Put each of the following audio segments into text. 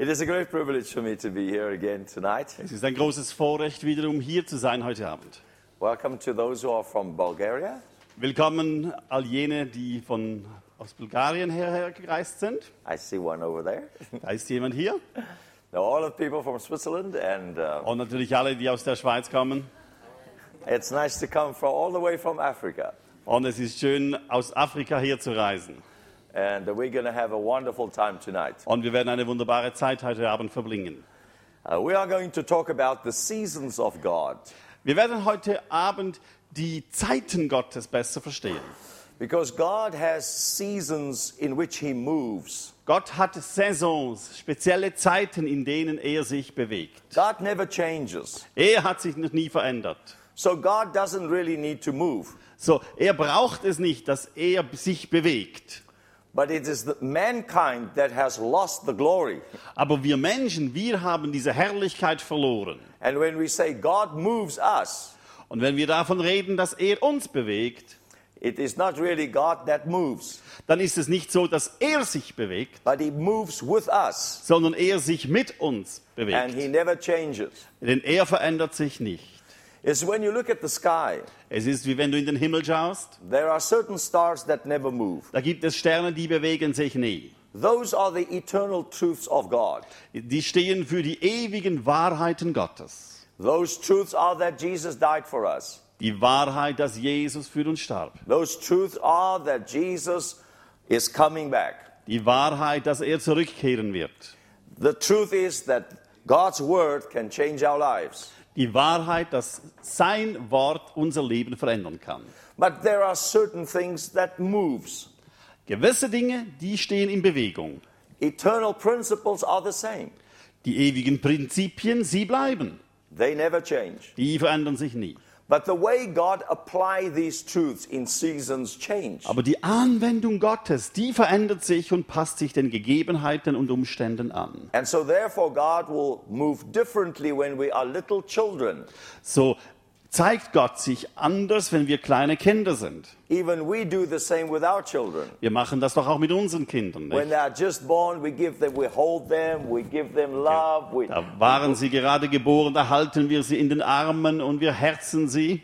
It is a great privilege for me to be here again tonight. Es ist ein großes Vorrecht, wiederum hier zu sein heute Abend. Welcome to those who are from Bulgaria. Willkommen all jene, die von, aus Bulgarien herher gereist sind. I see one over there. Da ist jemand hier. Now, all of the people from Switzerland, and uh, Und natürlich alle, die aus der Schweiz kommen. it's nice to come from all the way from Africa. Und es ist schön, aus Afrika hier zu reisen. And we're going to have a wonderful time tonight. Und wir werden eine wunderbare Zeit heute Abend verbringen. Uh, we are going to talk about the seasons of God Wir werden heute Abend die Zeiten Gottes besser verstehen. because God has seasons in which He moves. Gott hat Saisons, spezielle Zeiten, in denen er sich bewegt. God never changes. Er hat sich noch nie verändert. So God doesn't really need to move. So, er braucht es nicht, dass er sich bewegt. But it is the mankind that has lost the glory. Aber wir Menschen, wir haben diese Herrlichkeit verloren. And when we say God moves us, Und wenn wir davon reden, dass er uns bewegt, it is not really God that moves, dann ist es nicht so, dass er sich bewegt, but He moves with us. sondern er sich mit uns And bewegt. He never changes. Denn er verändert sich nicht. It's when you look at the sky, Es ist wie wenn du in den Himmel schaust, there are certain stars that never move. da gibt es Sterne, die bewegen sich nie. Those are the eternal truths of God. Die stehen für die ewigen Wahrheiten Gottes. Those truths are that Jesus died for us. Die Wahrheit, dass Jesus für uns starb. Those truths are that Jesus is coming back. Die Wahrheit, dass er zurückkehren wird. The truth is that God's word can change our lives. Die Wahrheit, dass sein Wort unser Leben verändern kann. But there are certain things that moves. Gewisse Dinge, die stehen in Bewegung. Eternal principles are the same. Die ewigen Prinzipien, sie bleiben. They never change. Die verändern sich nie. But the way God apply these truths in seasons change. Aber die Anwendung Gottes, die verändert sich und passt sich den Gegebenheiten und Umständen an. And so zeigt Gott sich anders, wenn wir kleine Kinder sind. Even we do the same with our children. Wir machen das doch auch mit unseren Kindern. When Nicht? they are just born, we give them, we hold them, we give them love. We, Da waren sie gerade geboren, da halten wir sie in den Armen und wir herzen sie,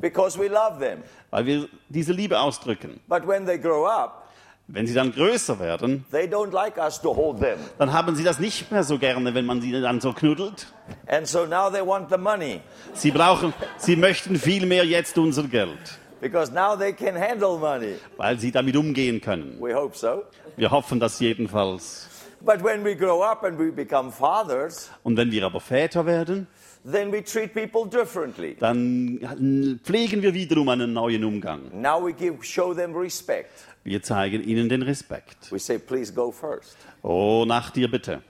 because we love them. weil wir diese Liebe ausdrücken. But when they grow up, Wenn sie dann größer werden, they don't like us to hold them. dann haben sie das nicht mehr so gerne, wenn man sie dann so knuddelt. And so now they want the money Sie brauchen, sie möchten viel mehr jetzt unser Geld, because now they can handle money. weil sie damit umgehen können. We hope so. Wir hoffen das jedenfalls. But when we grow up and we become fathers, Und wenn wir aber Väter werden, then we treat people differently. dann pflegen wir wiederum einen neuen Umgang. Now we give, show them respect. Wir zeigen ihnen den Respekt. We say, please go first. Oh, nach dir bitte.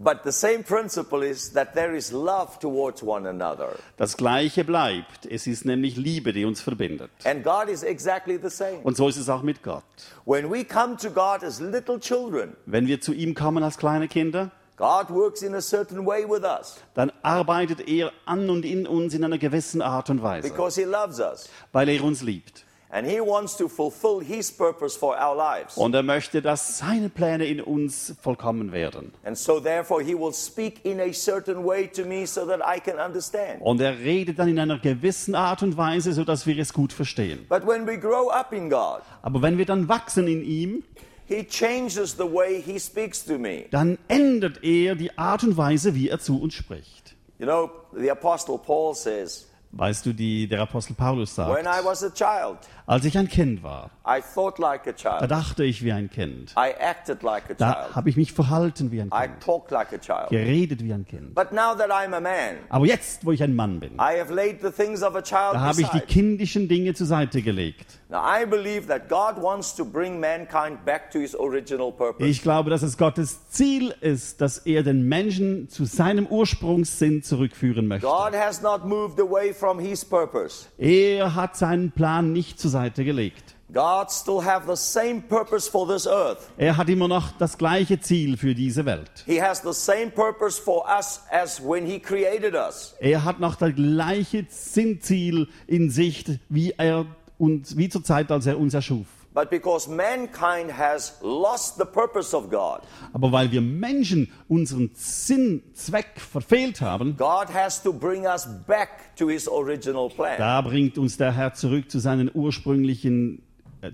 But the same principle is that there is love towards one another. Das Gleiche bleibt. Es ist nämlich Liebe, die uns verbindet. And God is exactly the same. Und so ist es auch mit Gott. When we come to God as little children, Wenn wir zu ihm kommen als kleine Kinder, God works in a certain way with us dann arbeitet er an und in uns in einer gewissen Art und Weise, because He loves us. weil er uns liebt. And He wants to fulfill His purpose for our lives. Und er möchte, dass seine Pläne in uns vollkommen werden. And so, therefore, He will speak in a certain way to me so that I can understand. Und er redet dann in einer gewissen Art und Weise, sodass wir es gut verstehen. But when we grow up in God, Aber wenn wir dann wachsen in ihm, He changes the way He speaks to me. dann ändert er die Art und Weise, wie er zu uns spricht. You know, the Apostle Paul says, Weißt du, die der Apostel Paulus When I sagt, was a child, als ich ein Kind war, I thought like a da child. dachte ich wie ein Kind. I acted like a Da child. habe ich mich verhalten wie ein I Kind, talked like a child. geredet wie ein Kind. But now that I'm a man, Aber jetzt, wo ich ein Mann bin, I have laid the things of a child da habe ich die kindischen Dinge zur Seite gelegt. Now I believe that God wants to bring mankind back to his original purpose. Ich glaube, dass es Gottes Ziel ist, dass er den Menschen zu seinem Ursprungssinn zurückführen möchte. God has not moved away from his purpose. Er hat seinen Plan nicht zur Seite gelegt. God still have the same purpose for this earth. Er hat immer noch das gleiche Ziel für diese Welt. He has the same purpose for us as when he created us. Er hat noch das gleiche Sinnziel in Sicht, wie er uns, wie zur Zeit, als er uns erschuf. But because mankind has lost the purpose of God, Aber weil wir Menschen unseren Sinn, Zweck verfehlt haben, God has to bring us back to his original plan. da bringt uns der Herr zurück zu seinen ursprünglichen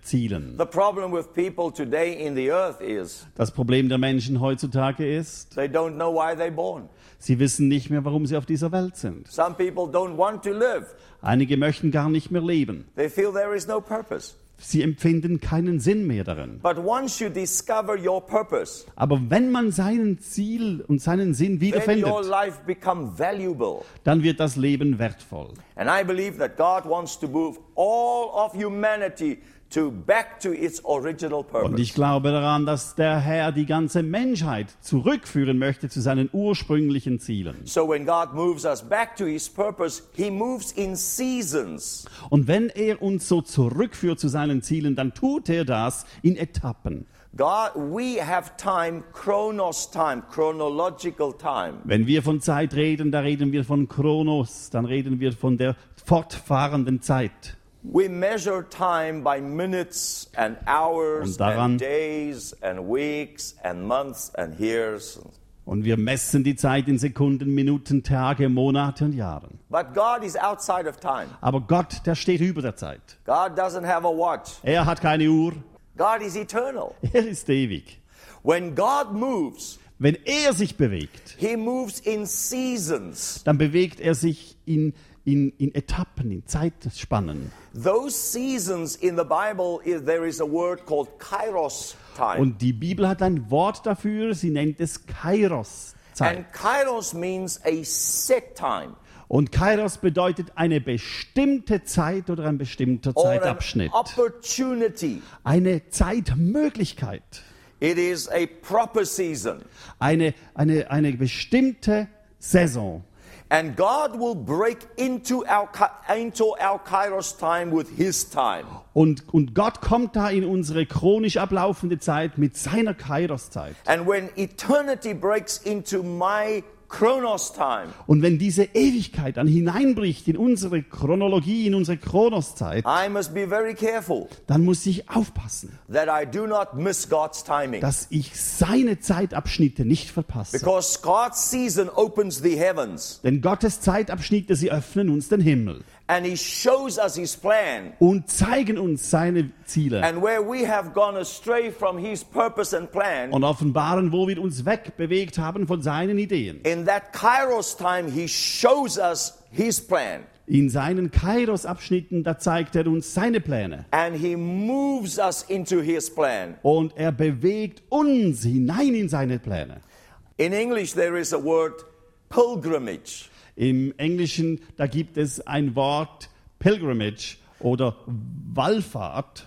Zielen. The problem with people today in the earth is Das Problem der Menschen heutzutage ist, they don't know why they're born. sie wissen nicht mehr, warum sie auf dieser Welt sind. Some people don't want to live. Einige möchten gar nicht mehr leben. They feel there is no purpose. Sie empfinden keinen Sinn mehr darin. But once you discover your purpose, Aber wenn man seinen Ziel und seinen Sinn wiederfindet, life become valuable. dann wird das Leben wertvoll. And I believe that God wants to move all of humanity to back to its original Und purpose. ich glaube daran, dass der Herr die ganze Menschheit zurückführen möchte zu seinen ursprünglichen Zielen. So when God moves us back to his purpose, he moves in seasons. Und wenn er uns so zurückführt zu seinen Zielen, dann tut er das in Etappen. God, we have time, chronos time, chronological time. Wenn wir von Zeit reden, da reden wir von Chronos, dann reden wir von der fortfahrenden Zeit. We measure time by minutes and hours Und daran- and days and weeks and months and years. Und wir messen die Zeit in Sekunden, Minuten, Tage, Monate und Jahren. But God is outside of time. Aber Gott, der steht über der Zeit. God doesn't have a watch. Er hat keine Uhr, God is eternal. er ist ewig. When God moves, Wenn er sich bewegt, he moves in seasons. dann bewegt er sich in, in, in Etappen, in Zeitspannen. Those seasons in the Bible, there is a word called kairos time. Und die Bibel hat ein Wort dafür, sie nennt es Kairos. Zeit. And kairos means a set time Und Kairos bedeutet eine bestimmte Zeit oder ein bestimmter Zeitabschnitt. Eine Zeitmöglichkeit. It is a proper season. Eine, eine, eine bestimmte Saison. And God will break into our, into our kairos time with his time. Und, und Gott kommt da in unsere chronisch ablaufende Zeit mit seiner Kairos-Zeit. And when eternity breaks into my Und wenn diese Ewigkeit dann hineinbricht in unsere Chronologie, in unsere Chronoszeit, I must be very careful dann muss ich aufpassen, that I do not miss God's timing. dass ich seine Zeitabschnitte nicht verpasse. Because God's season opens the heavens Denn Gottes Zeitabschnitte, sie öffnen uns den Himmel and He shows us His plan. und zeigen uns seine Ziele And where we have gone astray from His purpose and plan, und offenbaren, wo wir uns wegbewegt haben von seinen Ideen. in that kairos time, He shows us His plan. In seinen Kairos-Abschnitten, da zeigt er uns seine Pläne. And He moves us into His plan. Und er bewegt uns hinein in seine Pläne. In English, there is a word pilgrimage. Im Englischen, da gibt es ein Wort Pilgrimage oder Wallfahrt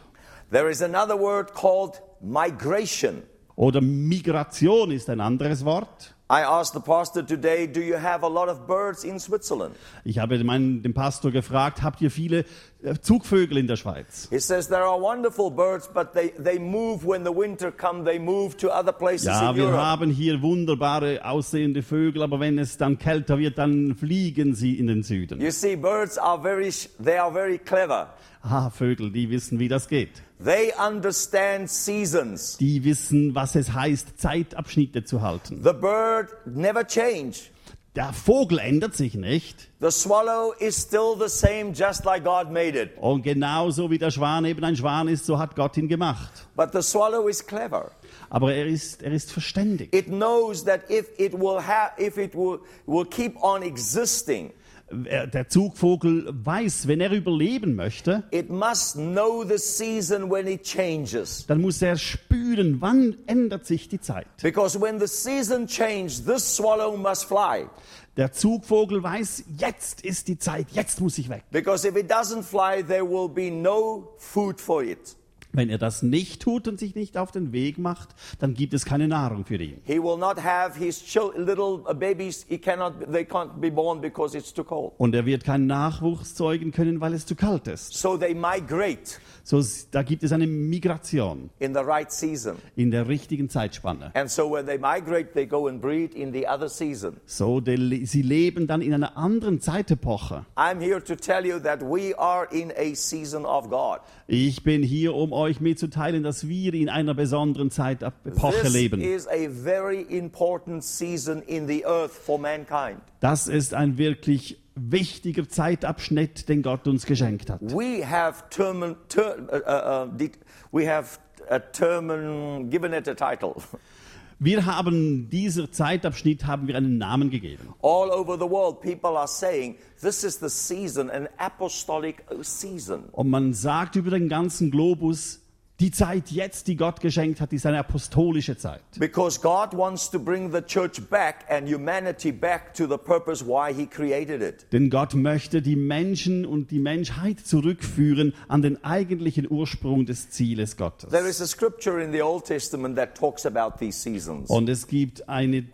There is another word called migration. oder Migration ist ein anderes Wort. I asked the pastor today, Do you have a lot of birds in Switzerland? Ich habe meinen, den Pastor gefragt, habt ihr viele äh, Zugvögel in der Schweiz? He says there are wonderful birds, but they, they move when the winter comes, they move to other places Ja, in wir Europe. haben hier wunderbare aussehende Vögel, aber wenn es dann kälter wird, dann fliegen sie in den Süden. You see, birds are very, they are very clever. Ah, Vögel, die wissen, wie das geht. They understand seasons. Die wissen, was es heißt, Zeitabschnitte zu halten. The bird never change. Der Vogel ändert sich nicht. The swallow is still the same, just like God made it. Und genauso wie der Schwan eben ein Schwan ist, so hat Gott ihn gemacht. But the swallow is clever. Aber er ist, er ist verständig. It knows that if it will have, if it will, will keep on existing, Der Zugvogel weiß, wenn er überleben möchte, it must know the season when it changes. dann muss er spüren, wann ändert sich die Zeit. Because when the season changes, this swallow must fly. Der Zugvogel weiß, jetzt ist die Zeit, jetzt muss ich weg. Because if it doesn't fly, there will be no food for it. Wenn er das nicht tut und sich nicht auf den Weg macht, dann gibt es keine Nahrung für ihn. He will not have his chil- little babies. He cannot. They can't be born because it's too cold. Und er wird keinen Nachwuchs zeugen können, weil es zu kalt ist. So they migrate So, da gibt es eine Migration in the right season. in der richtigen Zeitspanne. And so when they migrate, they go and breed in the other season. So, de, sie leben dann in einer anderen Zeitepoche. I'm here to tell you that we are in a season of God. Ich bin hier, um euch mitzuteilen, dass wir in einer besonderen Zeitepoche This leben. is a very important season in the earth for mankind. Das ist ein wirklich wichtiger Zeitabschnitt, den Gott uns geschenkt hat. We have term, ter, uh, uh, uh, we have a term, given it a title. Wir haben dieser Zeitabschnitt haben wir einen Namen gegeben. All over the world, people are saying this is the season, an apostolic season. Und man sagt über den ganzen Globus, die Zeit jetzt, die Gott geschenkt hat, ist eine apostolische Zeit. Because God wants to bring the church back and humanity back to the purpose why He created it. Denn Gott möchte die Menschen und die Menschheit zurückführen an den eigentlichen Ursprung des Zieles Gottes. There is a scripture in the Old Testament that talks about these seasons. Und es gibt eine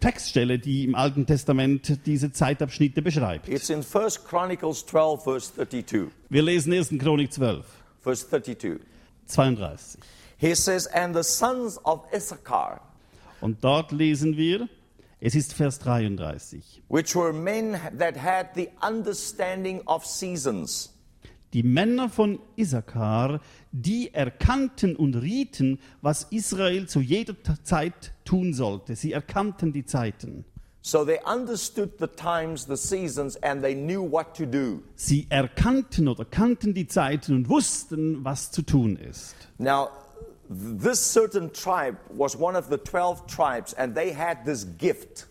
Textstelle, die im Alten Testament diese Zeitabschnitte beschreibt. It's in 1 Chronicles 12, verse 32. Wir lesen 1. Chronik 12, Verse 32. 32. He says, And the sons of Issachar, Und dort lesen wir, es ist Vers 33. which were men that had the understanding of seasons, Die Männer von Issachar, die erkannten und rieten, was Israel zu jeder Zeit tun sollte. Sie erkannten die Zeiten. So they understood the times, the seasons, and they knew what to do. Sie erkannten oder kannten die Zeiten und wussten, was zu tun ist. Now, this certain tribe was one of the 12 tribes, and they had this gift.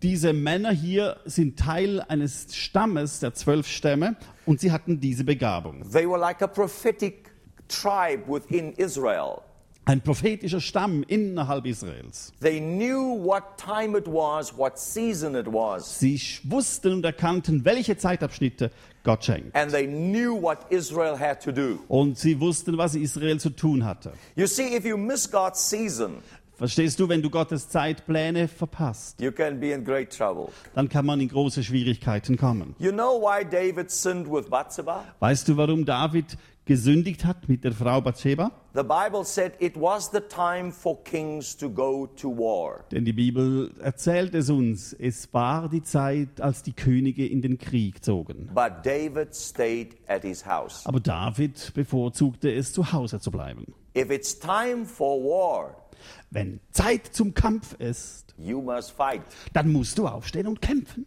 Diese Männer hier sind Teil eines Stammes, der zwölf Stämme, und sie hatten diese Begabung. They were like a prophetic tribe within Israel. Ein prophetischer Stamm innerhalb Israels. They knew what time it was, what season it was, Sie wussten und erkannten, welche Zeitabschnitte Gott schenkt. and they knew what Israel had to do. Und sie wussten, was Israel zu tun hatte. You see, if you miss God's season, Verstehst du, wenn du Gottes Zeitpläne verpasst, you can be in great trouble. dann kann man in große Schwierigkeiten kommen. You know why David sinned with Bathsheba? Weißt du, warum David gesündigt hat mit der Frau Bathsheba? The Bible said it was the time for kings to go to war. Denn die Bibel erzählt es uns, es war die Zeit, als die Könige in den Krieg zogen. But David stayed at his house. Aber David bevorzugte es, zu Hause zu bleiben. If it's time for war, Wenn Zeit zum Kampf ist, you must fight. dann musst du aufstehen und kämpfen.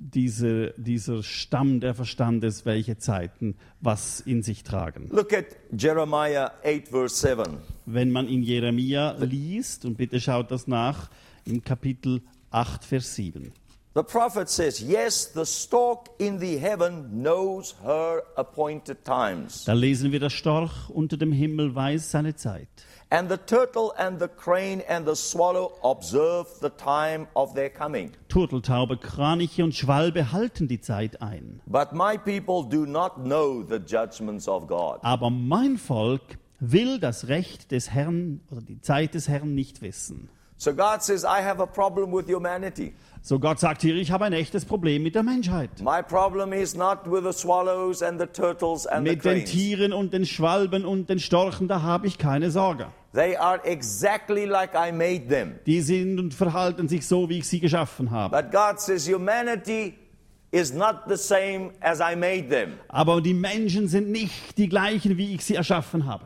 dieser, dieser Stamm, der verstand es, welche Zeiten was in sich tragen. Look at Jeremiah 8, verse 7. Wenn man in Jeremia liest, und bitte schaut das nach, im Kapitel 8, Vers 7. The prophet says, Yes, the stork in the heaven knows her appointed times, Da lesen wir, der Storch unter dem Himmel weiß seine Zeit. And the turtle and the crane and the swallow observe the time of their coming. Turteltaube, Kraniche und Schwalbe halten die Zeit ein. But my people do not know the judgments of God. Aber mein Volk will das Recht des Herrn oder die Zeit des Herrn nicht wissen. So God says, I have a problem with humanity. So Gott sagt hier, ich habe ein echtes Problem mit der Menschheit. My problem is not with the swallows and the turtles and the Mit den cranes. Tieren und den Schwalben und den Storchen, da habe ich keine Sorge. They are exactly like I made them. Die sind und verhalten sich so, wie ich sie geschaffen habe. But God says humanity is not the same as I made them. Aber die Menschen sind nicht die gleichen, wie ich sie erschaffen habe.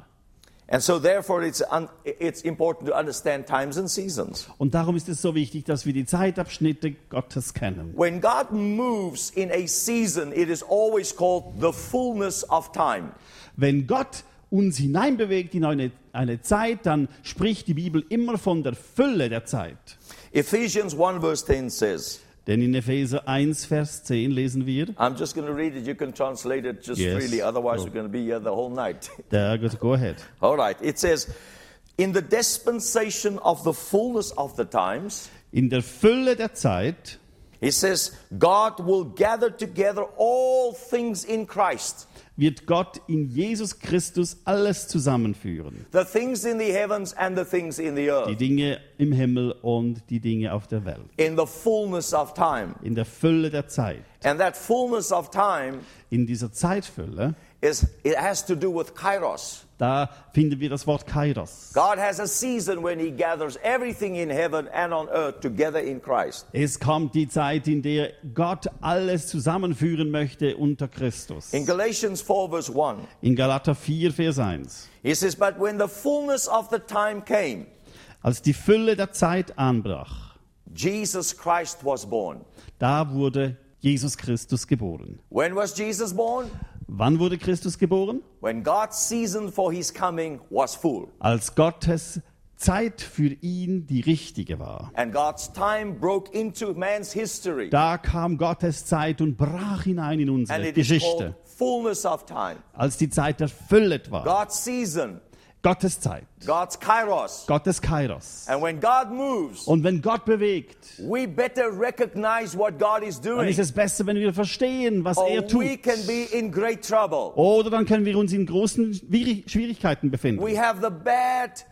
And so therefore it's, un- it's important to understand times and seasons. Und darum ist es so wichtig, dass wir die Zeitabschnitte Gottes kennen. When God moves in a season, it is always called the fullness of time. Wenn Gott uns hineinbewegt in eine, eine Zeit, dann spricht die Bibel immer von der Fülle der Zeit. Ephesians 1 verse 10 says, Denn in Epheser 1, Vers 10 lesen wir, I'm just going to read it. You can translate it just Yes. freely. Otherwise, Oh. we're going to be here the whole night. go ahead. All right. It says, in the dispensation of the fullness of the times, In der Fülle der Zeit, He says, God will gather together all things in Christ. Wird Gott in Jesus Christus alles zusammenführen. the things in the heavens and the things in the Die earth, Dinge im Himmel und die Dinge auf der Welt. in the fullness of time. In der Fülle der Zeit. And that fullness of time In dieser Zeitfülle, is it has to do with kairos. da finden wir das Wort Kairos. God has a season when he gathers everything in heaven and on earth together in Christ. Es kommt die Zeit, in der Gott alles zusammenführen möchte unter Christus. In Galatians 4 verse 1, In Galater 4, Vers 1. he says, But when the fullness of the time came, Als die Fülle der Zeit anbrach, Jesus Christ was born. da wurde Jesus Christus geboren. When was Jesus born? Wann wurde Christus geboren? When God's season for his coming was full. Als Gottes Zeit für ihn die richtige war. And God's time broke into man's history. Da kam Gottes Zeit und brach hinein in And unsere it is Geschichte. called fullness of time. Als die Zeit erfüllt war. God's season, Gottes Zeit. God's kairos. Gottes Kairos. And when God moves, Und wenn Gott bewegt, we better recognize what God is dann doing. ist es besser, wenn wir verstehen, was Or er tut. we can be in great trouble. Oder dann können wir uns in großen Schwierig- Schwierigkeiten befinden. We have the bad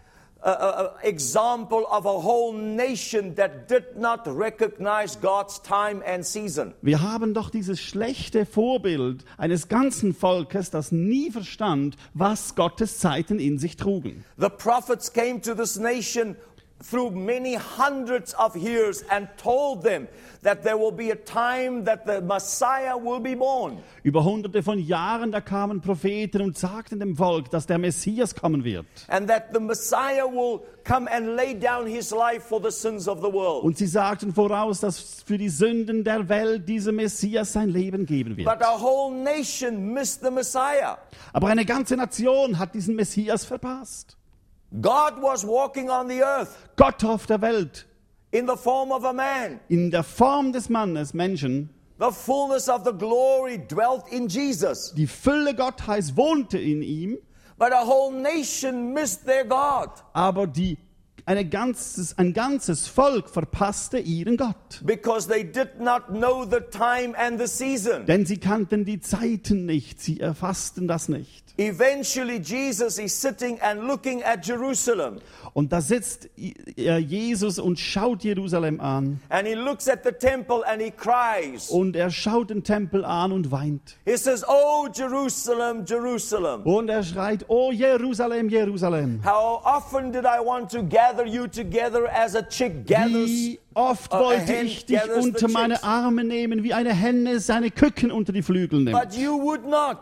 uh, example of a whole nation that did not recognize God's time and season. Wir haben doch dieses schlechte Vorbild eines ganzen Volkes, das nie verstand, was Gottes Zeiten in sich trugen. The prophets came to this nation through many hundreds of years and told them that there will be a time that the Messiah will be born. Über hunderte von Jahren, da kamen Propheten und sagten dem Volk, dass der Messias kommen wird. And that the Messiah will come and lay down his life for the sins of the world. Und sie sagten voraus, dass für die Sünden der Welt dieser Messias sein Leben geben wird. But a whole nation missed the Messiah. Aber eine ganze Nation hat diesen Messias verpasst. God was walking on the earth Gott auf der Welt, in the form of a man. in der Form des Mannes, Menschen, The fullness of the glory dwelt in Jesus. die Fülle Gottheits wohnte in ihm, But a whole nation missed their God aber die, eine ganzes, ein ganzes Volk verpasste ihren Gott. because they did not know the time and the season. Denn sie kannten die Zeiten nicht, sie erfassten das nicht. Eventually, Jesus is sitting and looking at Jerusalem. Und da sitzt Jesus und schaut Jerusalem an. And he looks at the temple and he cries. Und er schaut den Tempel an und weint. He says, Oh, Jerusalem, Jerusalem. Und er schreit, oh Jerusalem, Jerusalem. How often did I want to gather you together as a chick gathers? Oft wollte ich dich unter meine. Arme nehmen, wie eine Henne seine Küken unter die Flügel nimmt. But you would not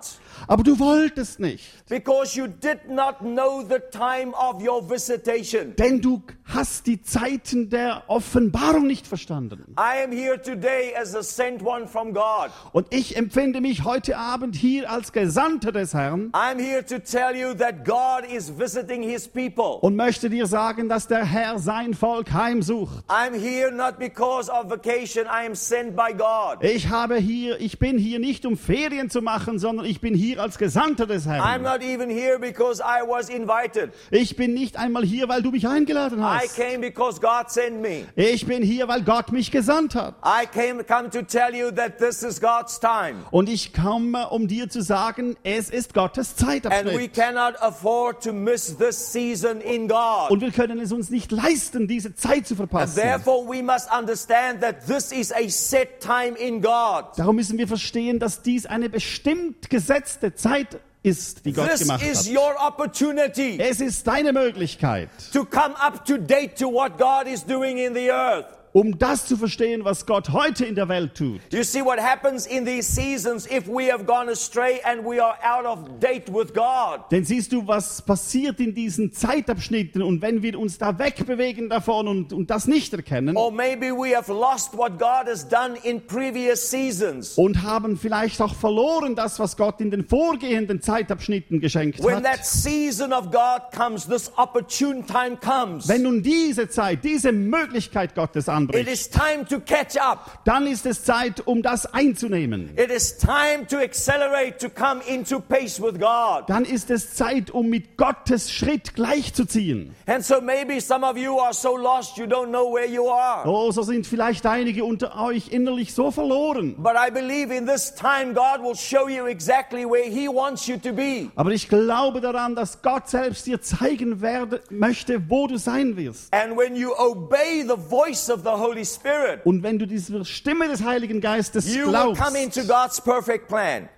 Aber du wolltest nicht, because you did not know the time of your visitation. denn du hast die Zeiten der Offenbarung nicht verstanden. I am here today as a sent one from God. Und ich empfinde mich heute Abend hier als Gesandter des Herrn I'm here to tell you that God is visiting his people. und möchte dir sagen, dass der Herr sein Volk heimsucht. I'm here not because of vacation, I am sent by God. Ich habe hier, ich bin hier nicht um Ferien zu machen, sondern ich bin hier als Gesandter des I'm Herrn. not even here because I was invited. Ich bin nicht einmal hier, weil du mich eingeladen I hast. came because God sent me. Ich bin hier, weil Gott mich gesandt hat. I came come to tell you that this is God's time. Und ich komme, um dir zu sagen, es ist Gottes And we cannot afford to miss this season in God. Und wir können es uns nicht leisten, diese Zeit zu And verpassen. therefore, we must understand that this is a set time in God. Darum müssen wir verstehen, dass dies eine bestimmt gesetzte Zeit ist, die Gott This gemacht is hat. your opportunity Es ist deine Möglichkeit, to come up to date to what God is doing in the earth. Um das zu verstehen, was Gott heute in der Welt tut. You see what happens in these seasons if we have gone astray and we are out of date with God. Denn siehst du, was passiert in diesen Zeitabschnitten und wenn wir uns da wegbewegen davon und, und das nicht erkennen Or maybe we have lost what God has done in previous seasons. und haben vielleicht auch verloren das, was Gott in den vorgehenden Zeitabschnitten geschenkt When that hat. season of God comes, this opportune time comes. Wenn nun diese Zeit, diese Möglichkeit Gottes anbricht, is time to catch up. dann ist es Zeit, um das einzunehmen. It is time to accelerate, to come into pace with God. Dann ist es Zeit, um mit Gottes Schritt gleichzuziehen. And so maybe some of you are so lost you don't know where you are. Oh, so sind vielleicht einige unter euch innerlich so verloren. But I believe in this time God will show you exactly where He wants you to be. Aber ich glaube daran, dass Gott selbst dir zeigen werde, möchte, wo du sein wirst. And when you obey the voice of Spirit, Und wenn du dieser Stimme des Heiligen Geistes glaubst, come into God's perfect plan.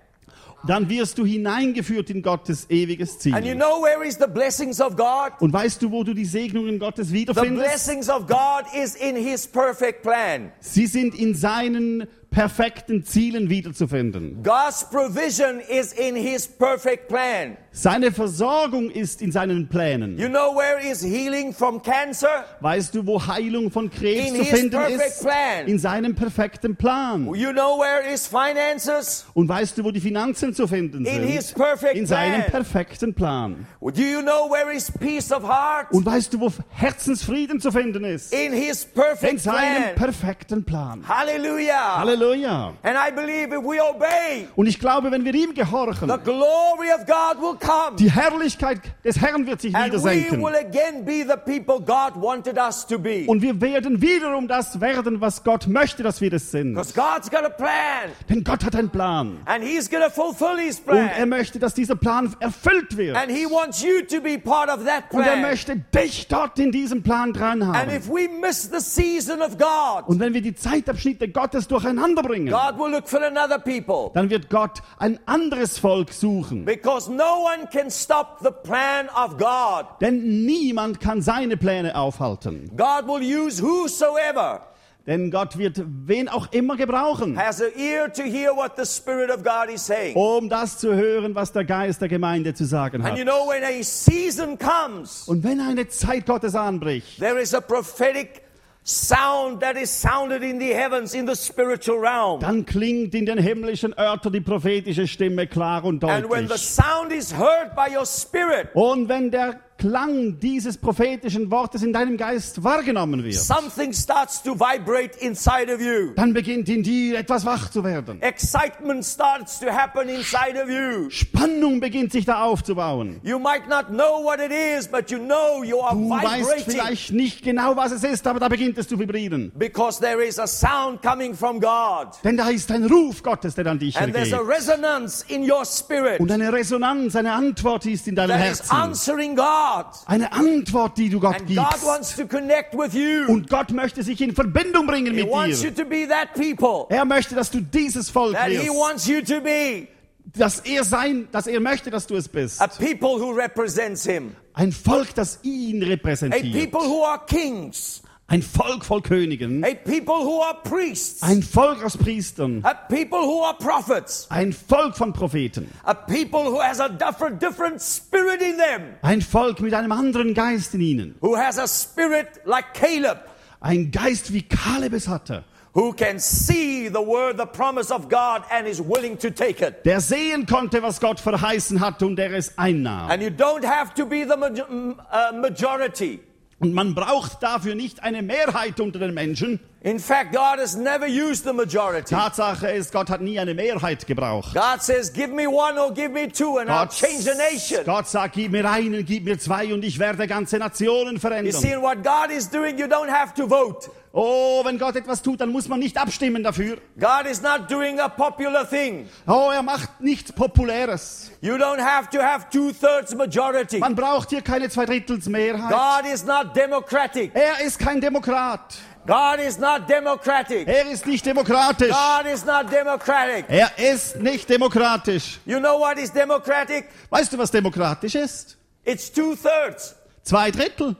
dann wirst du hineingeführt in Gottes ewiges And you Ziel. know where is the blessings of God? Und weißt du, wo du die Segnungen Gottes The wiederfindest? Sie sind in seinen perfekten Zielen wiederzufinden. God's provision is in His perfect plan. Seine Versorgung ist in seinen Plänen. You know where is healing from cancer? Weißt du, wo Heilung von Krebs In zu his finden ist? plan. In seinem perfekten Plan. You know where is finances? Und weißt du, wo die Finanzen zu finden In his sind? perfect In seinem plan. perfekten Plan. Do you know where is peace of heart? Und weißt du, wo Herzensfrieden zu finden ist? In His In perfect seinem plan. perfekten Plan. Hallelujah. Halleluja. And I believe if we obey, Und ich glaube, wenn wir ihm gehorchen, the glory of God will come. die Herrlichkeit des Herrn wird sich wieder senken. Und wir werden wiederum das werden, was Gott möchte, dass wir das sind. Because God's got a plan. Denn Gott hat einen Plan. And He's going to fulfill His Und er möchte, dass dieser Plan erfüllt wird. And He wants you to be part of that Und er möchte dich dort in diesem Plan dran And haben. if we miss the season of God, Und wenn wir die Zeitabschnitte Gottes durcheinander bringen, God will look for another people. dann wird Gott ein anderes Volk suchen. Because no one can stop the plan of God. Denn niemand kann seine Pläne aufhalten. God will use whosoever Denn Gott wird wen auch immer gebrauchen, has an ear to hear what the Spirit of God is saying. um das zu hören, was der Geist der Gemeinde zu sagen And you hat. know, when a season comes, Und wenn eine Zeit Gottes anbricht, there is a prophetic sound that is sounded in the heavens, in the spiritual realm. dann klingt in den himmlischen Örtern die prophetische Stimme klar und deutlich. And when the sound is heard by your spirit, Und wenn der Klang dieses prophetischen Wortes in deinem Geist wahrgenommen wird, something starts to vibrate inside of you. dann beginnt in dir etwas wach zu werden. Excitement starts to happen inside of you. Spannung beginnt sich da aufzubauen. You might not know what it is, but you know you are Du weißt vielleicht nicht genau, was es ist, aber da beginnt es zu vibrieren. because there is a sound coming from God. Denn da ist ein Ruf Gottes, der an dich And there's ergeht. a resonance in your spirit Und eine Resonanz, eine Antwort ist in deinem that is Herzen. answering God. Eine Antwort, die du Gott gibst. Und Gott möchte sich in Verbindung bringen mit dir. Er möchte, dass du dieses Volk wirst. wants you to be. Dass er sein, dass er möchte, dass du es bist. A people who represents Him. Ein Volk, das ihn repräsentiert. People who are kings. Ein Volk voll Königen. A people who are priests. Ein Volk aus Priestern. A people who are prophets. Ein Volk von Propheten. A people who has a different, different spirit in them. Ein Volk mit einem anderen Geist in ihnen. Who has a spirit like Caleb. Ein Geist wie Kaleb es hatte. Who can see the word, the promise of God and is willing to take it. Der sehen konnte, was Gott verheißen hatte und der es einnahm. And you don't have to be the uh, majority. Und man braucht dafür nicht eine Mehrheit unter den Menschen. In fact, God has never used the majority. Tatsache ist, Gott hat nie eine Mehrheit gebraucht. God says, give me one or give me two and I'll Gott, change the nation. Gott sagt, gib mir einen, gib mir zwei und ich werde ganze Nationen You verändern. see, in what God is doing, you don't have to vote. Oh, wenn Gott etwas tut, dann muss man nicht abstimmen dafür. God is not doing a popular thing. Oh, er macht nichts Populäres. You don't have to have two-thirds majority. Man braucht hier keine Zweidrittelsmehrheit. God is not democratic. Er ist kein Demokrat. God is not democratic. Er ist nicht demokratisch. God is not democratic. Er ist nicht demokratisch. You know what is democratic? Weißt du, was demokratisch ist? It's two-thirds. Zwei Drittel.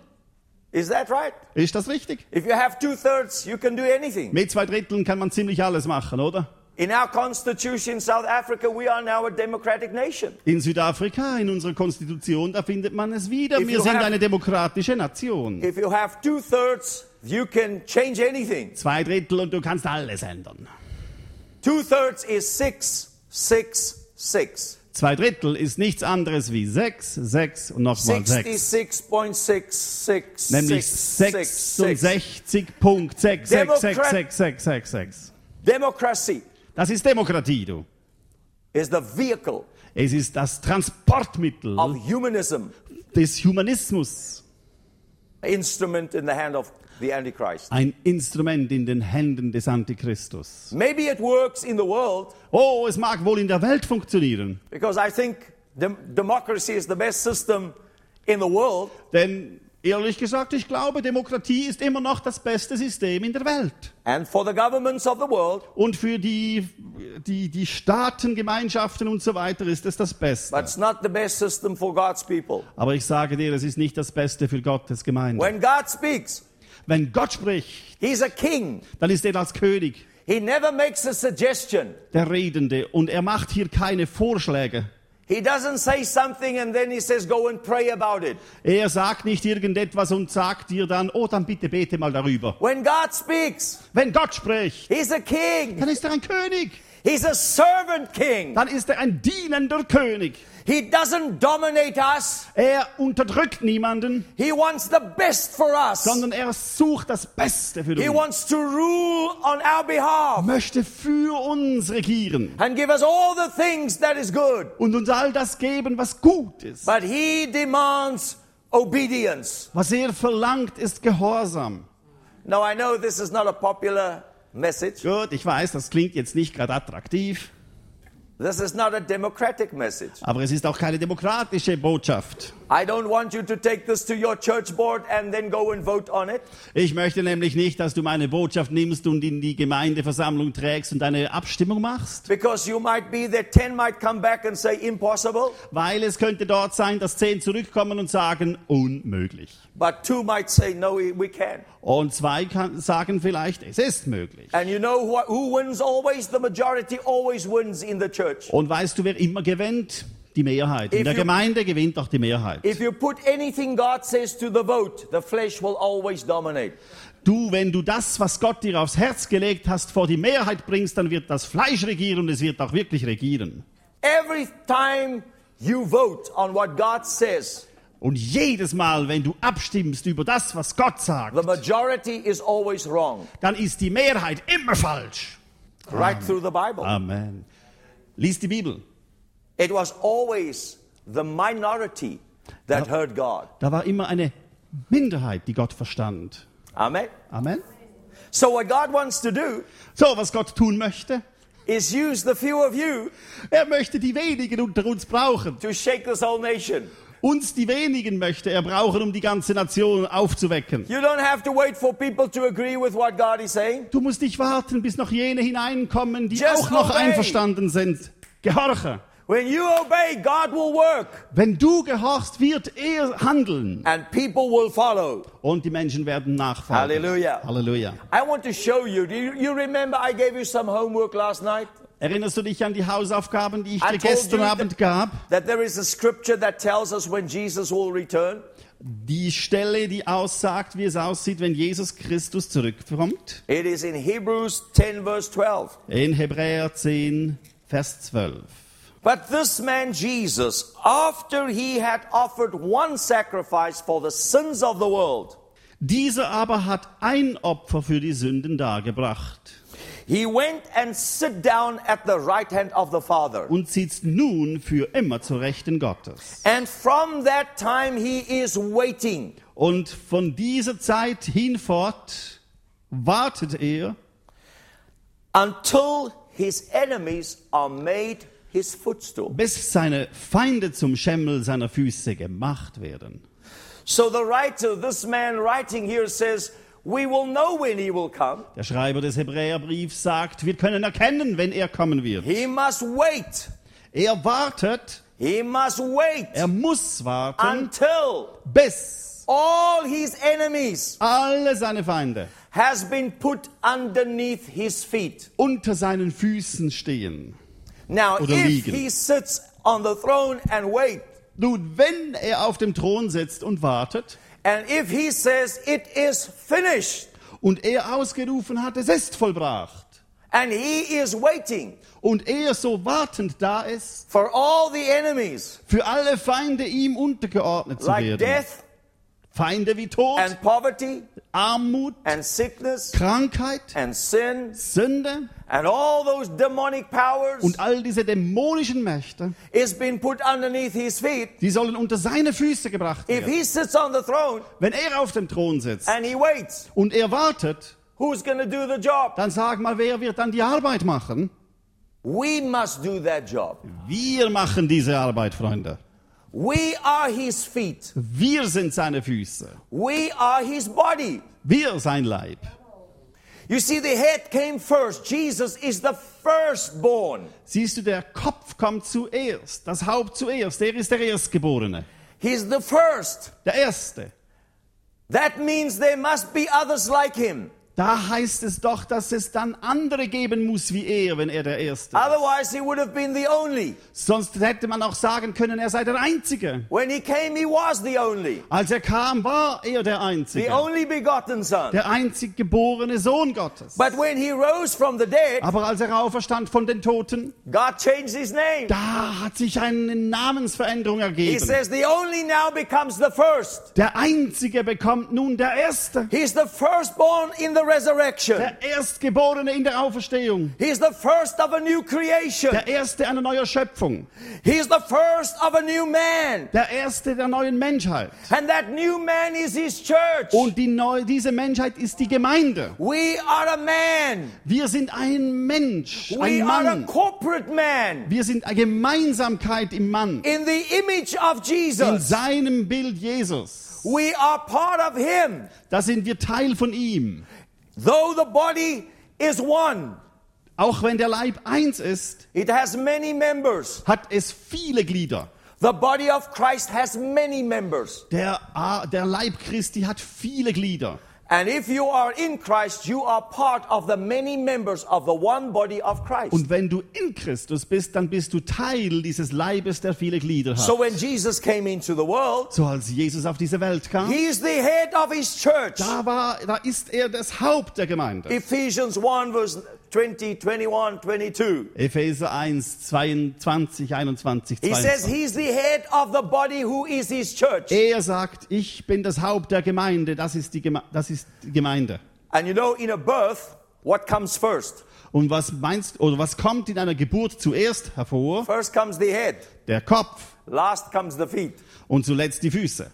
Is that right? Ist das richtig? If you have two-thirds, you can do anything. Mit zwei Dritteln kann man ziemlich alles machen, oder? In our constitution South Africa, we are now a democratic nation. In Südafrika, in unserer Konstitution, da findet man es wieder. If Wir sind have- eine demokratische Nation. If you have two-thirds, you can change anything. Zwei Drittel und du kannst alles ändern. Two-thirds is six, six, six. zwei Drittel ist nichts anderes wie sechs, sechs und nochmal sechs. 66.666. Nämlich 66.66666. Democracy Das ist Demokratie, du. is the vehicle Es ist das Transportmittel of humanism, des Humanismus. instrument in the hand of. Ein Instrument in den Händen des Antichristus. Maybe it works in the world Oh, es mag wohl in der Welt funktionieren. because I think dem- democracy is the best system in the world. Denn ehrlich gesagt, ich glaube, Demokratie ist immer noch das beste System in der Welt. And for the governments of the world, Und für die, die, die Staaten, Gemeinschaften und so weiter ist es das Beste. but it's not the best system for God's people. Aber ich sage dir, es ist nicht das Beste für Gottes Gemeinde. When God speaks, Wenn Gott spricht, He's a king. dann ist er als König He never makes a suggestion. der Redende und er macht hier keine Vorschläge. He doesn't say something and then he says, go and pray about it. Er sagt nicht irgendetwas und sagt dir dann, oh, dann bitte bete mal darüber. When God speaks, Wenn Gott spricht, He's a king. dann ist er ein König. He's a servant king. Dann ist er ein dienender König. He doesn't dominate us. Er unterdrückt niemanden, He wants the best for us. sondern er sucht das Beste für He uns. wants to rule on our behalf möchte für uns regieren and give us all the things that is good. und uns all das geben, was gut ist. But he demands obedience. Was er verlangt, ist Gehorsam. Now I know this is not a popular message. Gut, ich weiß, das klingt jetzt nicht gerade attraktiv, This is not a democratic message. aber es ist auch keine demokratische Botschaft. I don't want you to take this to your church board and then go and vote on it. Ich möchte nämlich nicht, dass du meine Botschaft nimmst und in die Gemeindeversammlung trägst und eine Abstimmung machst, Because you might be there, 10 might come back and say impossible, weil es könnte dort sein, dass zehn zurückkommen und sagen, unmöglich. But two might say no, we can. Und zwei kann, sagen vielleicht, es ist möglich. And you know who, who wins always? The majority always wins in the church. Und weißt du, wer immer gewinnt? Die Mehrheit. In If der you- Gemeinde gewinnt auch die Mehrheit. If you put anything God says to the vote, the flesh will always dominate. Du, wenn du das, was Gott dir aufs Herz gelegt hast, vor die Mehrheit bringst, dann wird das Fleisch regieren und es wird auch wirklich regieren. Every time you vote on what God says, Und jedes Mal, wenn du abstimmst über das, was Gott sagt, the majority is always wrong. dann ist die Mehrheit immer falsch. Right through the Bible. Amen. Lies die Bibel. It was always the minority that heard God. Da war immer eine Minderheit, die Gott verstand. Amen. Amen. So what God wants to do So, was Gott tun möchte, is use the few of you er möchte die wenigen unter uns brauchen. to shake this whole nation. Uns die wenigen möchte er brauchen, um die ganze Nation aufzuwecken. Du musst nicht warten, bis noch jene hineinkommen, die Just auch noch obey. einverstanden sind. Gehorche. When you obey, God will work Wenn du gehorchst, wird er handeln. and people will follow. Und die Menschen werden nachfolgen. Halleluja. Halleluja. I want to show you. Do you, you remember I gave you some homework last night? Erinnerst du dich an die Hausaufgaben, die ich dir gestern Abend gab? That there is a scripture that tells us when Jesus will return. Die Stelle, die aussagt, wie es aussieht, wenn Jesus Christus zurückkommt. It is in Hebrews 10, verse 12. In Hebräer 10, Vers 12. But this man Jesus, after he had offered one sacrifice for the sins of the world, Dieser aber hat ein Opfer für die Sünden dargebracht he went and sit down at the right hand of the Father. und sitzt nun für immer zur Rechten Gottes. And from that time he is waiting Und von dieser Zeit hinfort wartet er, until his enemies are made his footstool. bis seine Feinde zum Schemmel seiner Füße gemacht werden. So the writer, this man writing here says, we will know when he will come. Der Schreiber des Hebräerbriefs sagt, wir können erkennen, wenn er kommen wird. He must wait. Er wartet, He must wait er muss warten, until bis all his enemies alle seine Feinde has been put underneath his feet. unter seinen Füßen stehen. Now, Oder if liegen. he sits on the throne and wait, Nun, wenn er auf dem Thron sitzt und wartet and if he says it is finished, und er ausgerufen hat, es ist vollbracht, And he is waiting Und er so wartend da ist, for all the enemies, für alle Feinde ihm untergeordnet zu like werden. death Feinde wie Tod, and poverty Armut, and sickness Krankheit, and sin Sünde and all those demonic powers und all diese dämonischen Mächte, is being put underneath his feet. die sollen unter seine Füße gebracht If werden. he sits on the throne Wenn er auf dem Thron sitzt and he waits, und er wartet, who's going to do the job? dann sag mal, wer wird dann die Arbeit machen? We must do that job. Wir machen diese Arbeit, Freunde. We are his feet. Wir sind seine Füße. We are his body. Wir sein Leib. You see, the head came first. Jesus is the firstborn. Siehst du, der Kopf kommt zuerst, das Haupt zuerst. Er ist der Erstgeborene, He's the first. der Erste. That means there must be others like him. Da heißt es doch, dass es dann andere geben muss wie er, wenn er der Erste. Otherwise, he would have been the only. Sonst hätte man auch sagen können, er sei der Einzige. When he came, he was the only. Als er kam, war er der The Einzige. only begotten son. Der einzig geborene Sohn Gottes. But when he rose from the dead, Aber als er auferstand von den Toten, God changed his name. da hat sich eine Namensveränderung He ergeben. says the only now becomes the first. Der Einzige bekommt nun der Erste. He's the firstborn in the resurrection. Der Erstgeborene in der Auferstehung. He's the first of a new creation. Der Erste einer neuen Schöpfung. He's the first of a new man. Der Erste der neuen Menschheit. And that new man is his church. Und die neu, diese Menschheit ist die Gemeinde. We are a man. Wir sind ein Mensch, We ein are a Mann. corporate man. Wir sind eine Gemeinsamkeit im Mann. In the image of In Jesus. seinem Bild Jesus. We are part of him. Da sind wir Teil von ihm. Though the body is one, Auch wenn der Leib eins ist, it has many members. hat es viele Glieder. The body of Christ has many members. Der, der Leib Christi hat viele Glieder. And if you are in Christ, you are part of the many members of the one body of Christ. Und wenn du in Christus bist, dann bist du Teil dieses Leibes, der viele Glieder hat. So when Jesus came into the world, So als Jesus auf diese Welt kam, he is the head of his church. da, war, da ist er das Haupt der Gemeinde. Ephesians 1 verse 20, 21, 22. Epheser 1, 22, 21, He says 22. he's the head of the body who is his church. Er sagt, ich bin das Haupt der Gemeinde, das ist die, Geme das ist die Gemeinde. And you know, in a birth, what comes first? Und was meinst oder was kommt in einer Geburt zuerst hervor? First comes the head, Der Kopf last comes the feet. und zuletzt die Füße.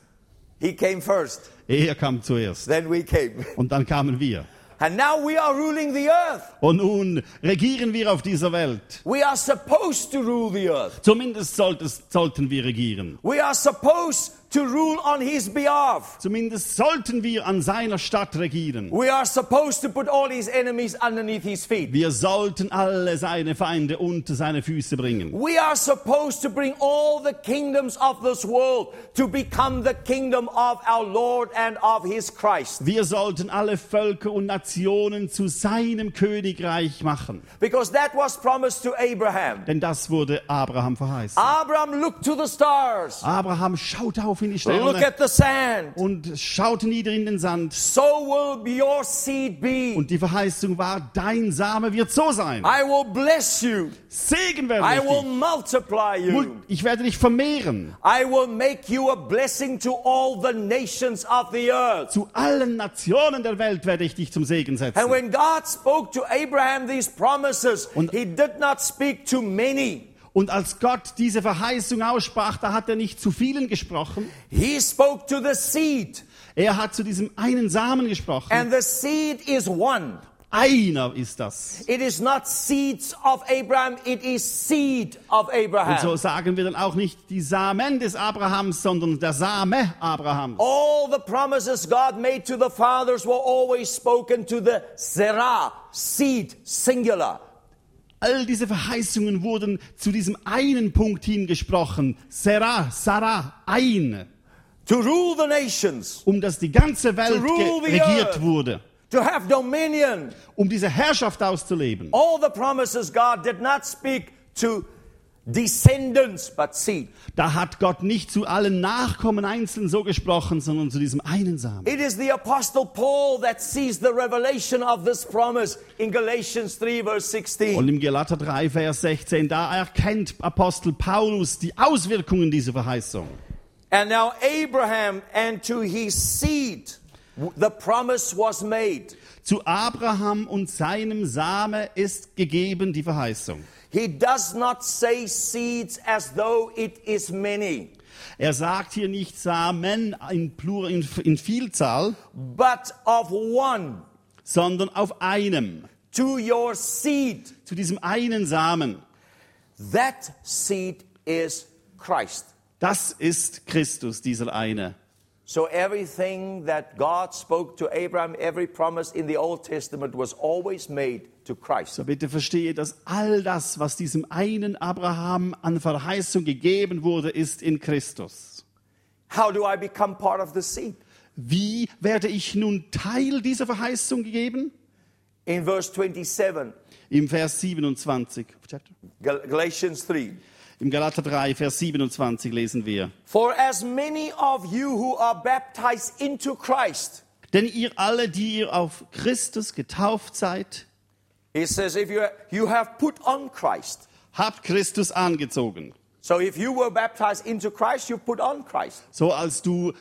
He came first, Er kam zuerst then we came. und dann kamen wir. And now we are ruling the earth. Und nun regieren wir auf dieser Welt. We are supposed to rule the earth. Zumindest sollten wir regieren. We are supposed to rule on his behalf. Zumindest sollten wir an seiner Stadt regieren. We are supposed to put all his enemies underneath his feet. Wir sollten alle seine Feinde unter seine Füße bringen. We are supposed to bring all the kingdoms of this world to become the kingdom of our Lord and of his Christ. Wir sollten alle Völker und Nationen zu seinem Königreich machen. Because that was promised to Abraham. Denn das wurde Abraham verheißen. Abraham looked to the stars. Abraham schaut auf in die Look Sterne at the sand. und schaut nieder in den Sand. So will your seed be. Und die Verheißung war, dein Same wird so sein. I will bless you. Segen werde I ich will dich. multiply you. Ich werde dich vermehren. I will make you a blessing to all the nations of the earth. Zu allen Nationen der Welt werde ich dich zum Segen And setzen. when God spoke to Abraham these promises, Und- he did not speak to many. Und als Gott diese Verheißung aussprach, da hat er nicht zu vielen gesprochen. He spoke to the seed. Er hat zu diesem einen Samen gesprochen. And the seed is one. Einer ist das. It is not seeds of Abraham, it is seed of Und Abraham. so sagen wir dann auch nicht die Samen des Abrahams, sondern der Same Abrahams. All the promises God made to the fathers were always spoken to the Zerah, seed, singular. All diese Verheißungen wurden zu diesem einen Punkt hingesprochen. Sarah, Sarah, ein. To rule the nations, Um dass die ganze Welt regiert wurde. to have dominion. Um diese Herrschaft auszuleben. All the promises God did not speak to descendants, but seed. Da hat Gott nicht zu allen Nachkommen einzeln so gesprochen, sondern zu diesem einen Samen. It is the Apostle Paul that sees the revelation of this promise in Galatians 3, verse 16. Und im Galater 3, Vers 16, da erkennt Apostel Paulus die Auswirkungen dieser Verheißung. And now Abraham and to his seed the promise was made. Zu Abraham und seinem Same ist gegeben die Verheißung. He does not say seeds as though it is many, Er sagt hier nicht Samen in, Plur, in, in Vielzahl, but of one sondern auf einem, to your seed. zu diesem einen Samen. That seed is Christ. Das ist Christus, dieser eine. So everything that God spoke to Abraham, every promise in the Old Testament was always made to Christ. So bitte verstehe, dass all das, was diesem einen Abraham an Verheißung gegeben wurde, ist in Christus. How do I become part of the seed? Wie werde ich nun Teil dieser Verheißung gegeben? In verse 27, Im Vers 27, Chapter? Gal- Galatians 3. im Galater 3, Vers 27 lesen wir. For as many of you who are baptized into Christ, Denn ihr alle, die ihr auf Christus getauft seid, he says, if you, you have put on Christ. habt Christus angezogen. So if you were baptized into Christ, you put on Christ. So als du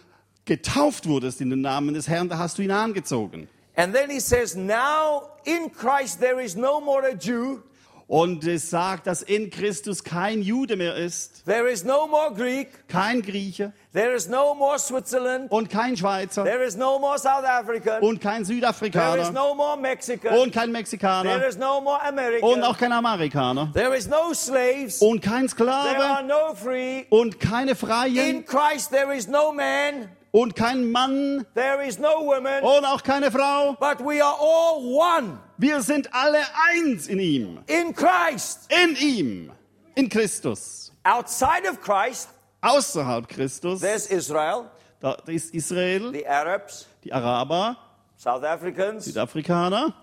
getauft wurdest in den Namen des Herrn, da hast du ihn angezogen. And then he says, now in Christ there is no more a Jew, Und es sagt, dass in Christus kein Jude mehr ist, there is no more Greek, kein Grieche there is no more Switzerland, und kein Schweizer there is no more South African, und kein there is Südafrikaner no more Mexican, und kein there Mexikaner is no more und American, auch kein Amerikaner there is no slaves, und kein there are Sklave no free. und keine Freien In Christ there is no man, und kein Mann there no woman, und auch keine Frau. but we are all one Wir sind alle eins in ihm, in Christ. in ihm, in Christus. Outside of Christ, Außerhalb Christus, there's Israel, da ist Israel, the Arabs, die Araber, South Africans, Südafrikaner,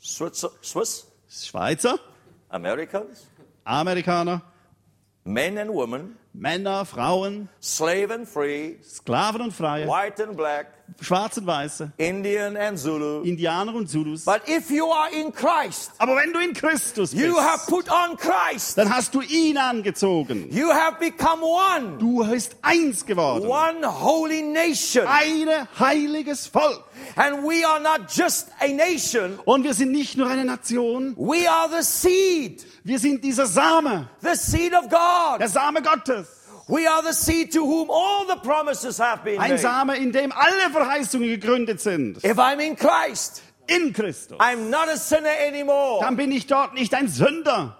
Swiss, Swiss. Schweizer, Americans, Amerikaner, men and women, Männer, Frauen, slave and free, Sklaven und Freie, white and black, Schwarz und Weiße, Indian and Zulu. Indianer und Zulus. But if you are in Christ, Aber wenn du in Christus you have bist, put on Christ. dann hast du ihn angezogen. You have become one, Du bist eins geworden. one holy nation. Ein heiliges Volk. And we are not just a nation, Und wir sind nicht nur eine Nation, we are the seed, wir sind dieser Same, the seed of God. der Same Gottes. We are the seed to whom all the promises have been Ein. Same, in dem alle Verheißungen gegründet sind. If I'm in Christ, In Christus. I'm not a sinner anymore. Dann bin ich dort nicht ein Sünder.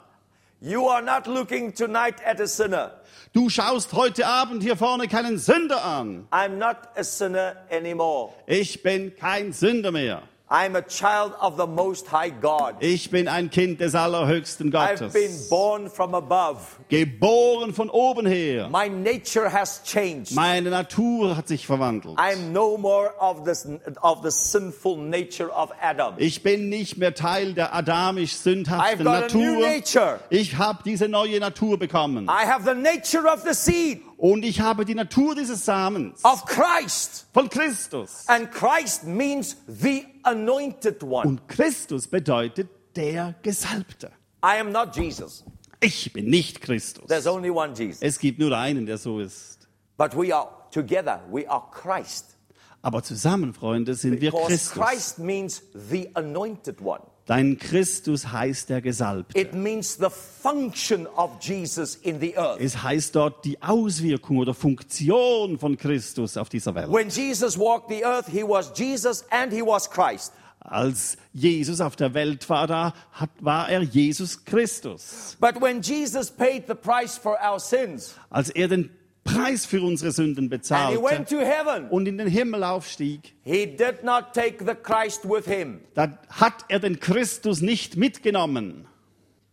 You are not looking tonight at a sinner. Du schaust heute Abend hier vorne keinen Sünder an. I'm not a sinner anymore. Ich bin kein Sünder mehr. I'm a child of the Most High God. Ich bin ein Kind des allerhöchsten I've been Gottes. born from above. Geboren von oben her. My nature has changed. Meine Natur hat sich verwandelt. I'm no more of this of the sinful nature of Adam. Ich bin nicht mehr Teil der I've adamisch-sündhaften got a new Natur. nature. Ich habe diese neue Natur bekommen. I have the nature of the seed Und ich habe die Natur dieses Samens of Christ. von Christus. And Christ means the anointed one. Und Christus bedeutet der Gesalbte. I am not Jesus. Ich bin nicht Christus. There's only one Jesus. Es gibt nur einen, der so ist. But we are together, we are Christ. Aber zusammen, Freunde, sind wir Because Christus. Christ means the anointed one. Dein Christus heißt der Gesalbte. It means the function of Jesus in the earth. Es heißt dort die Auswirkung oder Funktion von Christus auf dieser Welt. When Jesus walked the earth, he was Jesus and he was Christ. Als Jesus auf der Welt war, da hat, war er Jesus Christus. But when Jesus paid the price for our sins Als er den Preis für unsere Sünden and he went bezahlte to heaven, und in den Himmel aufstieg, he did not take the Christ with him da hat er den Christus nicht mitgenommen.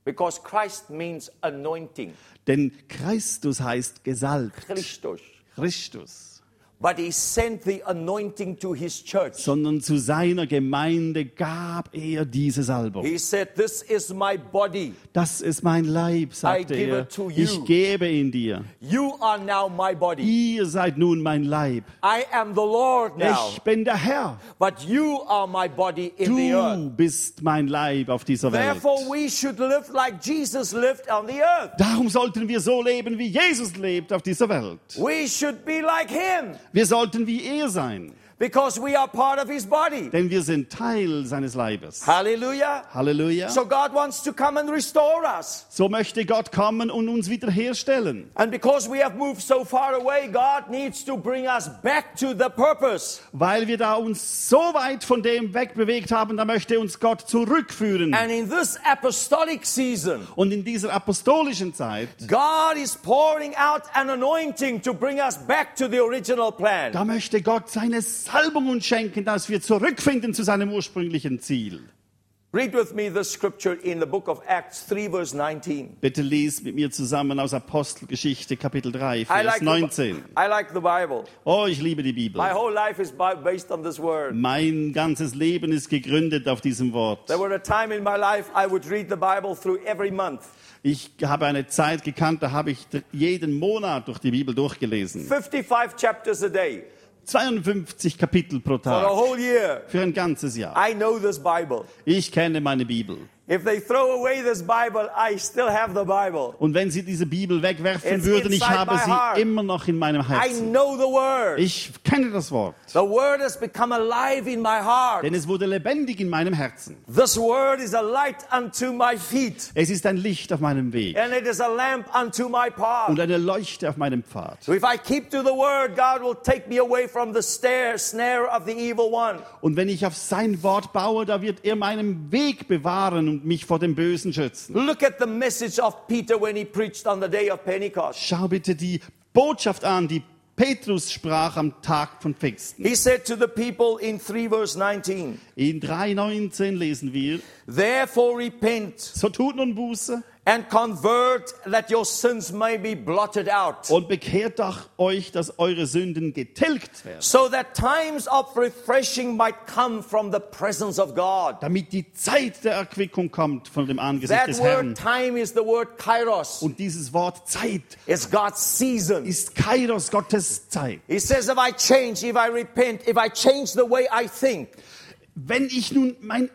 because Christ means anointing. Denn Christus heißt gesalbt. Christus. Christus. But he sent the anointing to his church. sondern zu seiner Gemeinde gab er diese Salbung. He said, This is my body. Das ist mein Leib, sagte give er. it to you. Ich gebe ihn dir. You are now my body. Ihr seid nun mein Leib. I am the Lord now, Ich bin der Herr. but you are my body in the earth. Du bist mein Leib auf dieser Welt. Therefore, we should live like Jesus lived on the earth. Darum sollten wir so leben, wie Jesus lebt auf dieser Welt. We should be like him Wir sollten wie er sein, because we are part of his body. denn wir sind Teil seines Leibes. Hallelujah. Halleluja. So God wants to come and restore us. So möchte Gott kommen und uns wiederherstellen. And because we have moved so far away, God needs to bring us back to the purpose. Weil wir da uns so weit von dem wegbewegt haben, da möchte uns Gott zurückführen. And in this apostolic season, Und in dieser apostolischen Zeit, God is pouring out an anointing to bring us back to the original plan. da möchte Gott seine Salbung uns schenken, dass wir zurückfinden zu seinem ursprünglichen Ziel. Read with me the scripture in the book of Acts 3, verse 19. Bitte lies mit mir zusammen aus Apostelgeschichte Kapitel 3, I Vers like, the, 19. I like the Bible. Oh, ich liebe die Bibel. My whole life is based on this word. Mein ganzes Leben ist gegründet auf diesem Wort. There were a time in my life I would read the Bible through every month. Ich habe eine Zeit gekannt, da habe ich jeden Monat durch die Bibel durchgelesen. 55 chapters a day 52 Kapitel pro Tag. Für ein ganzes Jahr. I know this Bible. Ich kenne meine Bibel. If they throw away this Bible, I still have the Bible. Und wenn Sie diese Bibel wegwerfen It's würden, ich habe sie immer noch in meinem I Herzen. know the word. Ich kenne das Wort, The word has become alive in my heart. denn es wurde lebendig in meinem Herzen. This word is a light unto my feet, Es ist ein Licht auf meinem Weg and it is a lamp unto my path. und eine Leuchte auf meinem Pfad. So if I keep to the word, God will take me away from the snare, snare of the evil one. Und wenn ich auf sein Wort baue, da wird er meinen Weg bewahren und mich vor dem Bösen schützen. Look at the message of Peter when he preached on the day of Pentecost. Schau bitte die Botschaft an, die Petrus sprach am Tag von Pfingsten. He said to the people in 3 verse 19, In 3,19 lesen wir, Therefore repent so tut nun Buße and convert that your sins may be blotted out. und bekehrt euch, dass eure Sünden getilgt werden, So that times of refreshing might come from the presence of God. damit die Zeit der Erquickung kommt von dem Angesicht That des Herrn. word time is the word kairos. Und dieses Wort Zeit It's God's season. ist Kairos, Gottes Zeit. He says, if I change, if I repent, if I change the way I think, Wenn ich nun mein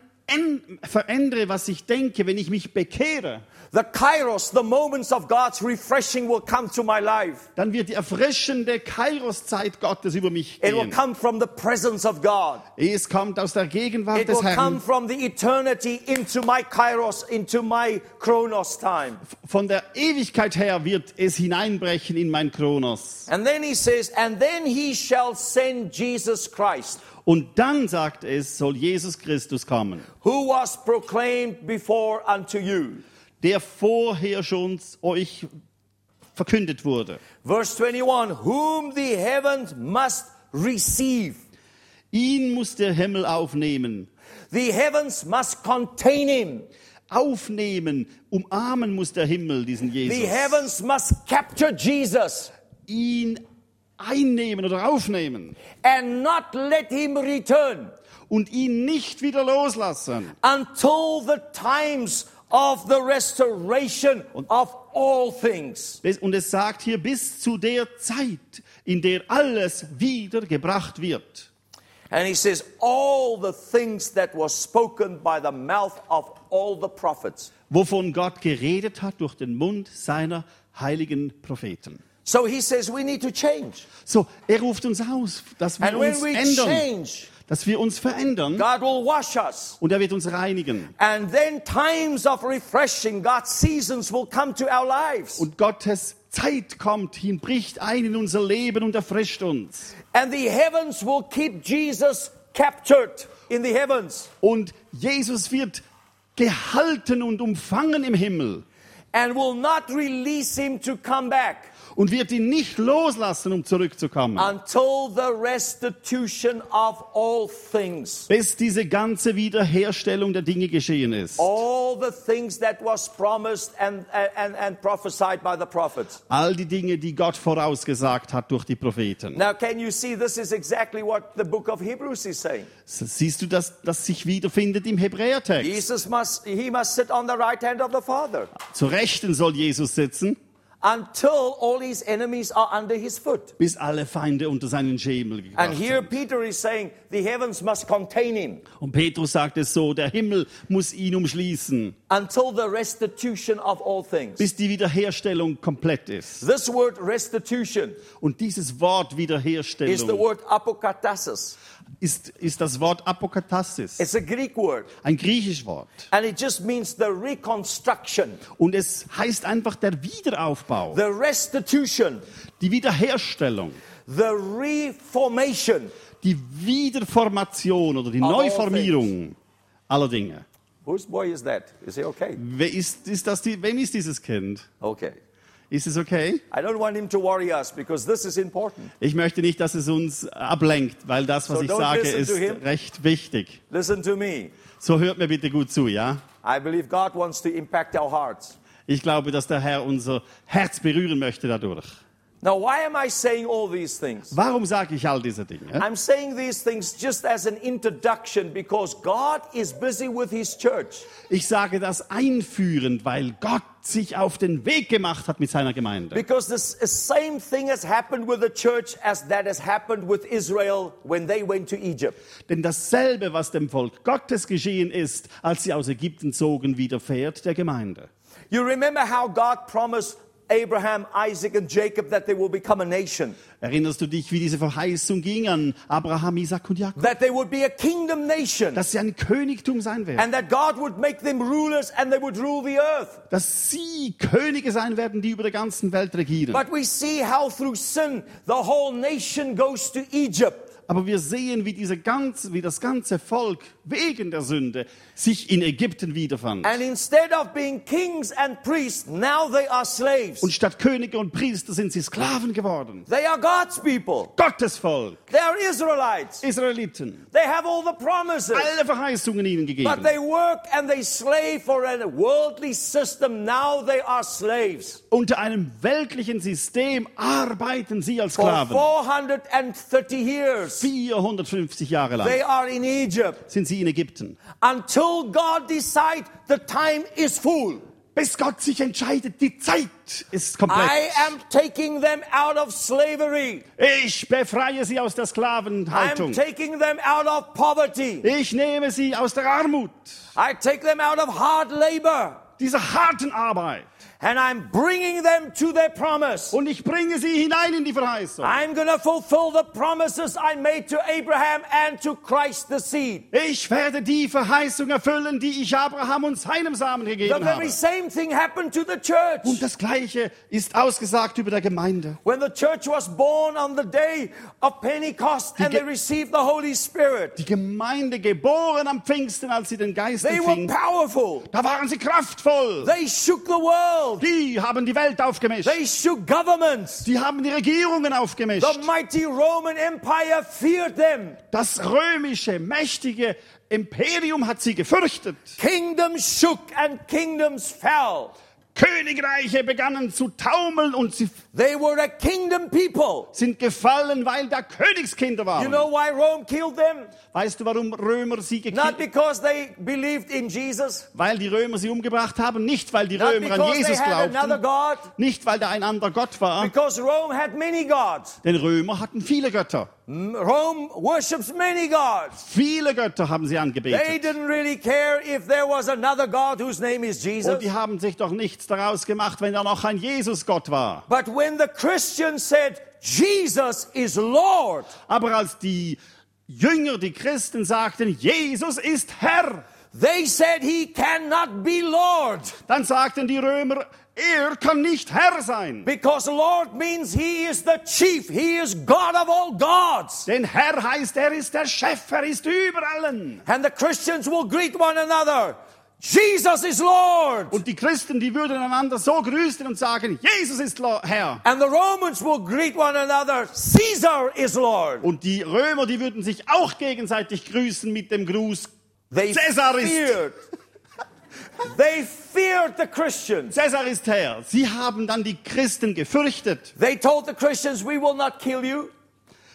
verändere, was ich denke, wenn ich mich bekehre, the kairos, the moments of God's refreshing will come to my life. dann wird die erfrischende Kairos-Zeit Gottes über mich It will gehen. come from the presence of God. Es kommt aus der Gegenwart It will des come Herrn. from the eternity into my kairos, into my chronos time. Von der Ewigkeit her wird es hineinbrechen in mein Kronos. And then he says, and then he shall send Jesus Christ, Und dann, sagt es, soll Jesus Christus kommen, who was proclaimed before unto you. Der vorher schon euch verkündet wurde. Verse 21, whom the heavens must receive. Ihn muss der Himmel aufnehmen. The heavens must contain him. Aufnehmen, umarmen muss der Himmel diesen The Jesus. heavens must capture Jesus Ihn einnehmen oder aufnehmen and not let him return und ihn nicht wieder loslassen, until the times of the restoration of all things. Und es sagt hier bis zu der Zeit, in der alles wiedergebracht wird. And he says, all the things that were spoken by the mouth of all the prophets. wovon Gott geredet hat durch den Mund seiner heiligen Propheten. So he says we need to change. So, er ruft uns aus, dass wir And when uns we ändern, change, dass wir uns verändern God will wash us. und er wird uns reinigen. And then times of refreshing, God's seasons will come to our lives. Und Gottes Zeit kommt hin, bricht ein in unser Leben und erfrischt uns. And the heavens will keep Jesus captured in the heavens Und Jesus wird gehalten und umfangen im Himmel and will not release him to come back. Und wird ihn nicht loslassen, um zurückzukommen, until the restitution of all things. bis diese ganze Wiederherstellung der Dinge geschehen ist. All the things that was promised and, and, and prophesied by the prophets. All die Dinge, die Gott vorausgesagt hat durch die Propheten. Now, can you see this is exactly what the book of Hebrews is saying? Siehst du, dass das sich wiederfindet im Hebräertext? Jesus must, he must sit on the right hand of the Father Zur Rechten soll Jesus sitzen, until all his enemies are under his foot. bis alle Feinde unter seinen Schemel And gebracht here sind. Peter is saying the heavens must contain him Und Petrus sagt es so, der Himmel muss ihn umschließen, until the restitution of all things. bis die Wiederherstellung komplett ist. This word restitution Und dieses Wort is the Wiederherstellung word apokatasis. Ist, ist das Wort Apokatassis, It's a Greek word. ein griechisch Wort. And it just means the reconstruction, Und es heißt einfach der Wiederaufbau, the restitution, die Wiederherstellung, the reformation. die Wiederformation oder die Of Neuformierung aller Dinge. Whose boy is that? Is he okay? Wer ist, ist das die, wem ist dieses Kind? Okay. Ist es okay? I don't want him to worry us because this is important. Ich möchte nicht, dass es uns ablenkt, weil das, was So ich sage, ist recht wichtig. Listen to me. So hört mir bitte gut zu, ja? I believe God wants to impact our hearts. Ich glaube, dass der Herr unser Herz berühren möchte dadurch. Now, why am I saying all these things? Warum sage ich all diese Dinge? I'm saying these things just as an introduction because God is busy with His church. Ich sage das einführend, weil Gott sich auf den Weg gemacht hat mit seiner Gemeinde. Because this same thing has happened with the church as that has happened with Israel when they went to Egypt. Denn dasselbe, was dem Volk Gottes geschehen ist, als sie aus Ägypten zogen, widerfährt der Gemeinde. You remember how God promised Abraham, Isaac, and Jacob that they will become a nation, Erinnerst du dich, wie diese Verheißung ging an Abraham, Isaac und Jakob? that they would be a kingdom nation, Dass sie ein Königtum sein werden. and that God would make them rulers and they would rule the earth. Dass sie Könige sein werden, die über der ganzen Welt regieren. But we see how through sin the whole nation goes to Egypt. Aber wir sehen, wie, diese ganze, wie das ganze Volk wegen der Sünde sich in Ägypten wiederfand. And instead of being kings and priests, now they are slaves. Und statt Könige und Priester sind sie Sklaven geworden. They are God's people. Gottes Volk, They are Israelites. Israeliten, They have all the promises. alle Verheißungen ihnen But gegeben. they work and they slave for a worldly system. Now they are slaves. Unter einem weltlichen System arbeiten sie als For Sklaven. 430 years, 450 Jahre lang they are in Egypt sind sie in Ägypten. until God decides the time is full. Bis Gott sich entscheidet, die Zeit ist komplett. I am taking them out of slavery. Ich befreie sie aus der I'm Sklavenhaltung. taking them out of poverty. Ich nehme sie aus der Armut, I take them out of hard labor. dieser harten Arbeit. And I'm bringing them to their promise. Und ich bringe sie hinein in die Verheißung. I'm going to fulfill the promises I made to Abraham and to Christ the seed. Ich werde die Verheißung erfüllen, die ich Abraham und seinem Samen The gegeben very habe. same thing happened to the church. Und das Gleiche ist ausgesagt über der Gemeinde. When the church was born on the day of Pentecost and they received the Holy Spirit, Die Gemeinde geboren am Pfingsten, als sie den Geist they were empfing, powerful. da waren sie kraftvoll. They shook the world. Die haben die Welt aufgemischt. They shook governments. Die haben die Regierungen aufgemischt. The mighty Roman Empire feared them. Das römische, mächtige Imperium hat sie gefürchtet. Kingdoms shook and kingdoms fell. Königreiche begannen zu taumeln und sie They were a kingdom people. sind gefallen, weil da Königskinder You waren. know why Rome killed them? Weißt du, warum Römer sie Not gekillt because they believed in Jesus, Weil die Römer sie umgebracht haben, nicht weil die not Römer an because they Jesus had another glaubten, God, nicht weil da ein anderer Gott war, because Rome had many gods. denn Römer hatten viele Götter. Rome worships many gods. Viele Götter haben sie They angebetet. didn't really care if there was another God whose name is Jesus. Und die haben sich doch nichts daraus gemacht, wenn da noch ein Jesus-Gott war. But when the Christians said, Jesus is Lord, Aber als die Jünger, die Christen sagten, Jesus ist Herr, they said he cannot be Lord. dann sagten die Römer, er kann nicht Herr sein. Because Lord means he is the chief, he is God of all gods. Denn Herr heißt, er ist der Chef, er ist über allen. And the Christians will greet one another. Jesus is Lord. Und die Christen, die würden einander so grüßen und sagen, Jesus ist Herr. And the Romans will greet one another, Caesar is Lord. Und die Römer, die würden sich auch gegenseitig grüßen mit dem Gruß, They Caesar ist-. They feared the Christians. Cäsar ist Herr. Sie haben dann die Christen gefürchtet. They told the Christians, we will not kill you.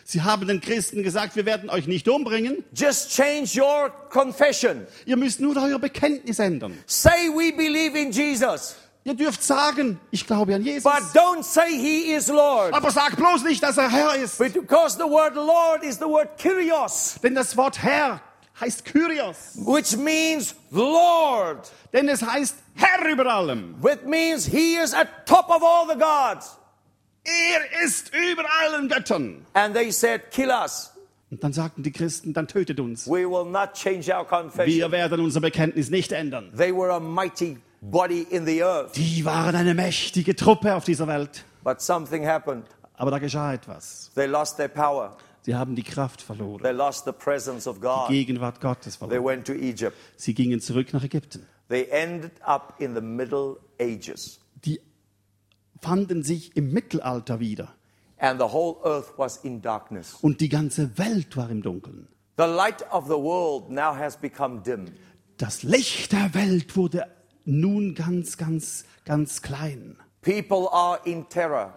Sie haben den Christen gesagt, wir werden euch nicht umbringen. Just change your confession. Ihr müsst nur euer Bekenntnis ändern. Say we believe in Jesus. Ihr dürft sagen, ich glaube an Jesus. But don't say he is Lord. Aber sagt bloß nicht, dass er Herr ist. Because the word Lord is the word Kyrios, Denn das Wort Herr heißt Kyrios. which means Lord. Denn es heißt Herr über allem. Which means he is at top of all the gods. Er ist über allen Göttern. And they said, kill us. Und dann sagten die Christen, dann tötet uns. We will not change our confession. Wir werden unser Bekenntnis nicht ändern. They were a mighty body in the earth. Die waren eine mächtige Truppe auf dieser Welt. But something happened. Aber da geschah etwas. They lost their power. Sie haben die Kraft verloren. They lost the presence of Die. Gegenwart Gottes They verloren. went to Egypt. Sie gingen zurück nach Ägypten. They ended up in the Middle Ages. Die fanden sich im Mittelalter wieder. And the whole earth was in darkness. Und die ganze Welt war im Dunkeln. The light of the world now has become dim. Das Licht der Welt wurde nun ganz, ganz, ganz klein. People are in terror.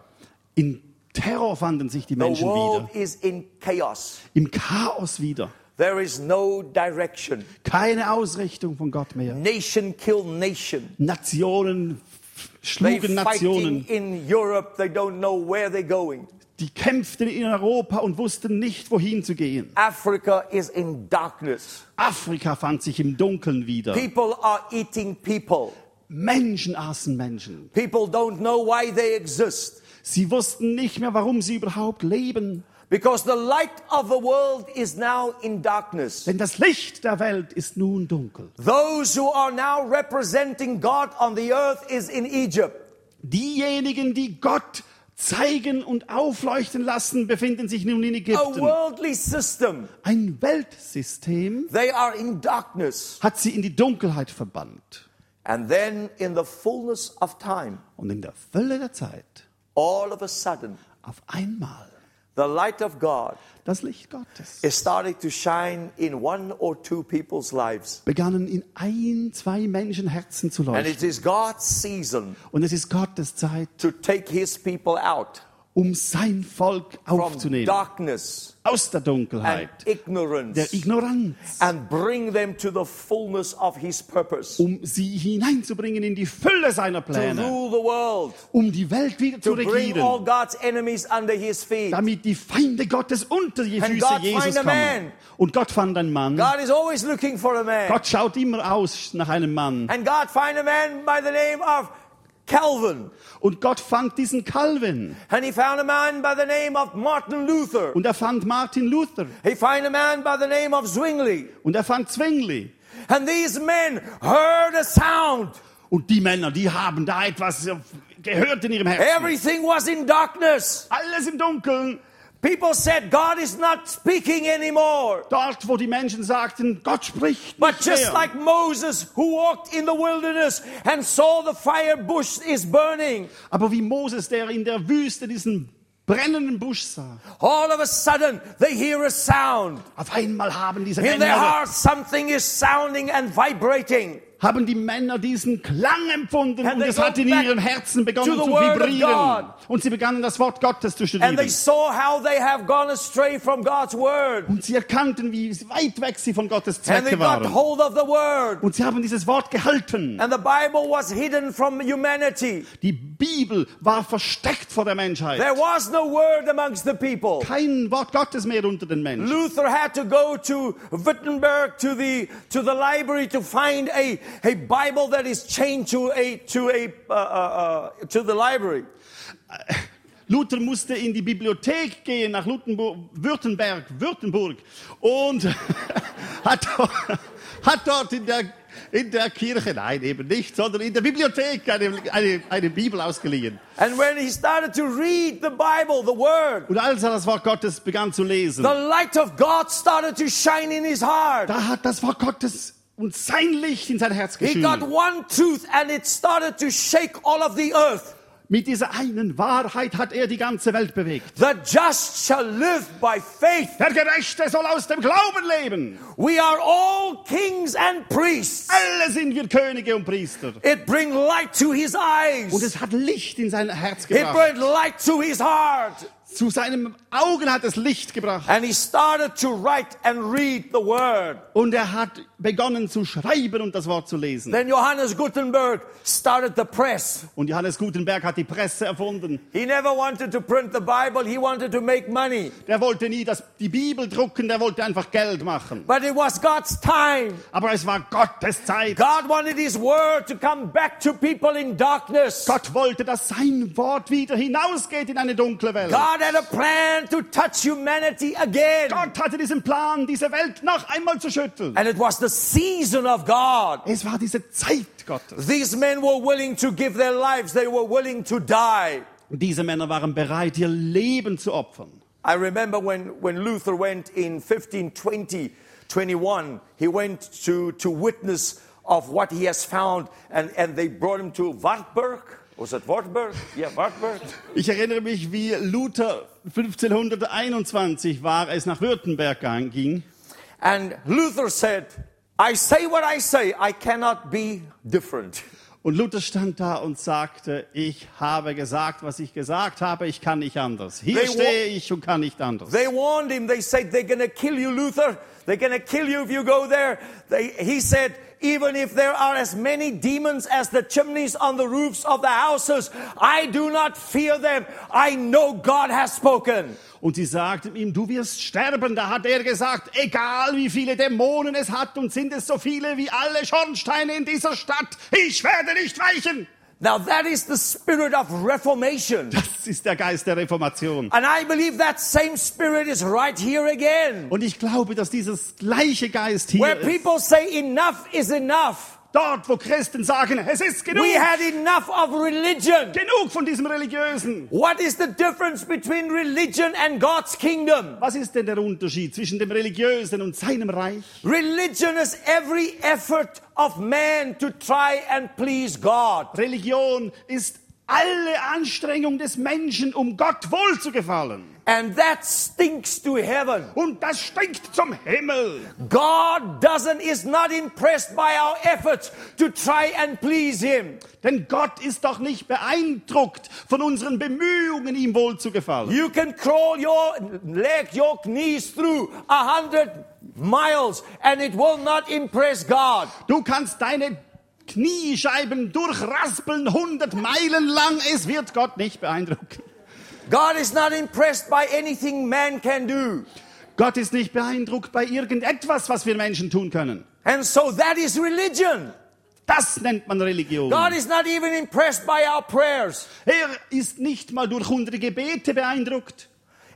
In Terror fanden sich die The Menschen world wieder. is in chaos. Im Chaos wieder. There is no direction. Keine Ausrichtung von Gott mehr. Nation kill nation. Nationen schlugen fighting Nationen. in Europe. They don't know where they're going. Die kämpften in Europa und wussten nicht, wohin zu gehen. Africa is in darkness. Afrika fand sich im Dunkeln wieder. People are eating people. Menschen aßen Menschen. People don't know why they exist. Sie wussten nicht mehr, warum sie überhaupt leben. Because the light of the world is now in darkness. Denn das Licht der Welt ist nun dunkel. Those who are now representing God on the earth is in Egypt. Diejenigen, die Gott zeigen und aufleuchten lassen, befinden sich nun in A Ägypten. worldly system. Ein Weltsystem They are in darkness. hat sie in die Dunkelheit verbannt. And then in the fullness of time, Und in der Fülle der Zeit, all of a sudden, auf einmal, the light of God das Licht Gottes is starting to shine in one or two people's lives. begannen in ein, zwei Menschenherzen zu leuchten. And leuchten. it is God's season Und es ist Gottes Zeit, to take his people out um sein Volk aufzunehmen. darkness Aus der and Dunkelheit, der Ignoranz, and bring them to the fullness of his purpose um sie hineinzubringen in die Fülle seiner to Pläne, rule the world, um die Welt wieder zu regieren, God's enemies under his feet. damit die Feinde Gottes unter die Füße God Jesus kommen. man. Und Gott fand einen Mann. God is always looking for a man. Gott schaut immer aus nach einem Mann. And God find a man by the name of Calvin. Und Gott fand diesen Calvin. And he found a man by the name of Martin Luther. Und er fand Martin Luther. He found a man by the name of Zwingli. Und er fand Zwingli. And these men heard a sound. Und die Männer, die haben da etwas gehört in ihrem Herzen. Everything was in darkness. Alles im Dunkeln. People said, God is not speaking anymore. Dort, wo die Menschen sagten, Gott spricht But just mehr. like Moses, who walked in the wilderness and saw the fire bush is burning, Aber wie Moses, der in der Wüste diesen brennenden Busch sah. all of a sudden they hear a sound. Auf einmal haben diese In their Männer, heart, something is sounding and vibrating. Haben die Männer diesen Klang empfunden und es hat in ihrem Herzen begonnen zu vibrieren. Und sie begannen das Wort Gottes zu studieren. Und sie erkannten, wie weit weg sie von Gottes Zwecke waren. Und sie haben dieses Wort gehalten. Die Bibel war versteckt vor der Menschheit. Kein Wort Gottes mehr unter den Menschen. Luther had to go to Wittenberg to the to the library to find a, a Bible that is chained to a to a uh, uh, uh, to the library. Luther musste in die Bibliothek gehen nach Luthenburg, Württemberg, Württemburg und hat, dort- hat dort in der, in der Kirche, nein eben nicht, sondern in der Bibliothek eine, eine, eine Bibel ausgeliehen. And when he started to read the Bible, the Word, Und als er das Wort Gottes begann zu lesen, the light of God started to shine in his heart. da hat das Wort Gottes und sein Licht in sein Herz He got geschienen. one truth and it started to shake all of the earth. Mit dieser einen Wahrheit hat er die ganze Welt bewegt. The just shall live by faith. Der Gerechte soll aus dem Glauben leben. We are all kings and priests. Alle sind wir Könige und Priester. It bring light to his Und eyes. es hat Licht in sein Herz It gebracht. brought light to his heart. Zu seinen Augen hat es Licht gebracht. And he started to write and read the word. Und er hat begonnen zu schreiben und das Wort zu lesen. Then Johannes Gutenberg started the press. Und Johannes Gutenberg hat die Presse erfunden. He never wanted to print the Bible, he wanted to make money. Der wollte nie das, die Bibel drucken, der wollte einfach Geld machen. But it was God's time. Aber es war Gottes Zeit. God wanted his word to come back to people in darkness. Gott wollte, dass sein Wort wieder hinausgeht in eine dunkle Welt. God had a plan to touch humanity again. Gott hatte diesen Plan, diese Welt noch einmal zu schütteln. And it was the season of God. Es war diese Zeit Gottes. These men were willing to give their lives, they were willing to die. Diese Männer waren bereit, ihr Leben zu opfern. I remember when, when Luther went in 1520, 21, he went to, to witness of what he has found, and, and they brought him to Wartburg. Was it Wartburg? Yeah, Wartburg. Ich erinnere mich, wie Luther 1521 war, es nach Württemberg ging. And Luther said, I say what I say, I cannot be different. Und Luther stand da und sagte, ich habe gesagt, was ich gesagt habe, ich kann nicht anders. Hier They stehe ich und kann nicht anders. They warned him, they said, they're going to kill you, Luther. They're going to kill you if you go there. They, he said, even if there are as many demons as the chimneys on the roofs of the houses, I do not fear them. I know God has spoken. Und sie sagten ihm, du wirst sterben. Da hat er gesagt, egal wie viele Dämonen es hat und sind es so viele wie alle Schornsteine in dieser Stadt, ich werde nicht weichen. Now that is the spirit of reformation. Das ist der Geist der Reformation. And I believe that same spirit is right here again. Und ich glaube, dass dieses gleiche Geist hier Where ist. people say enough is enough. Dort, wo Christen sagen, es ist genug. We had enough of religion. Genug von diesem Religiösen. What is the difference between religion and God's kingdom? Was ist denn der Unterschied zwischen dem Religiösen und seinem Reich? Religion is every effort of man to try and please God. Religion ist alle Anstrengung des Menschen, um Gott wohl zu gefallen. And that stinks to heaven. Und das stinkt zum Himmel. God doesn't, is not impressed by our efforts to try and please Him. Denn Gott ist doch nicht beeindruckt von unseren Bemühungen, ihm wohl zu gefallen. You can crawl your leg, your knees through a hundred miles and it will not impress God. Du kannst deine Kniescheiben durchraspeln, 100 Meilen lang, es wird Gott nicht beeindrucken. God is not impressed by anything man can do. Gott ist nicht beeindruckt bei irgendetwas, was wir Menschen tun können. And so that is religion. Das nennt man Religion. God is not even impressed by our prayers. Er ist nicht mal durch unsere Gebete beeindruckt.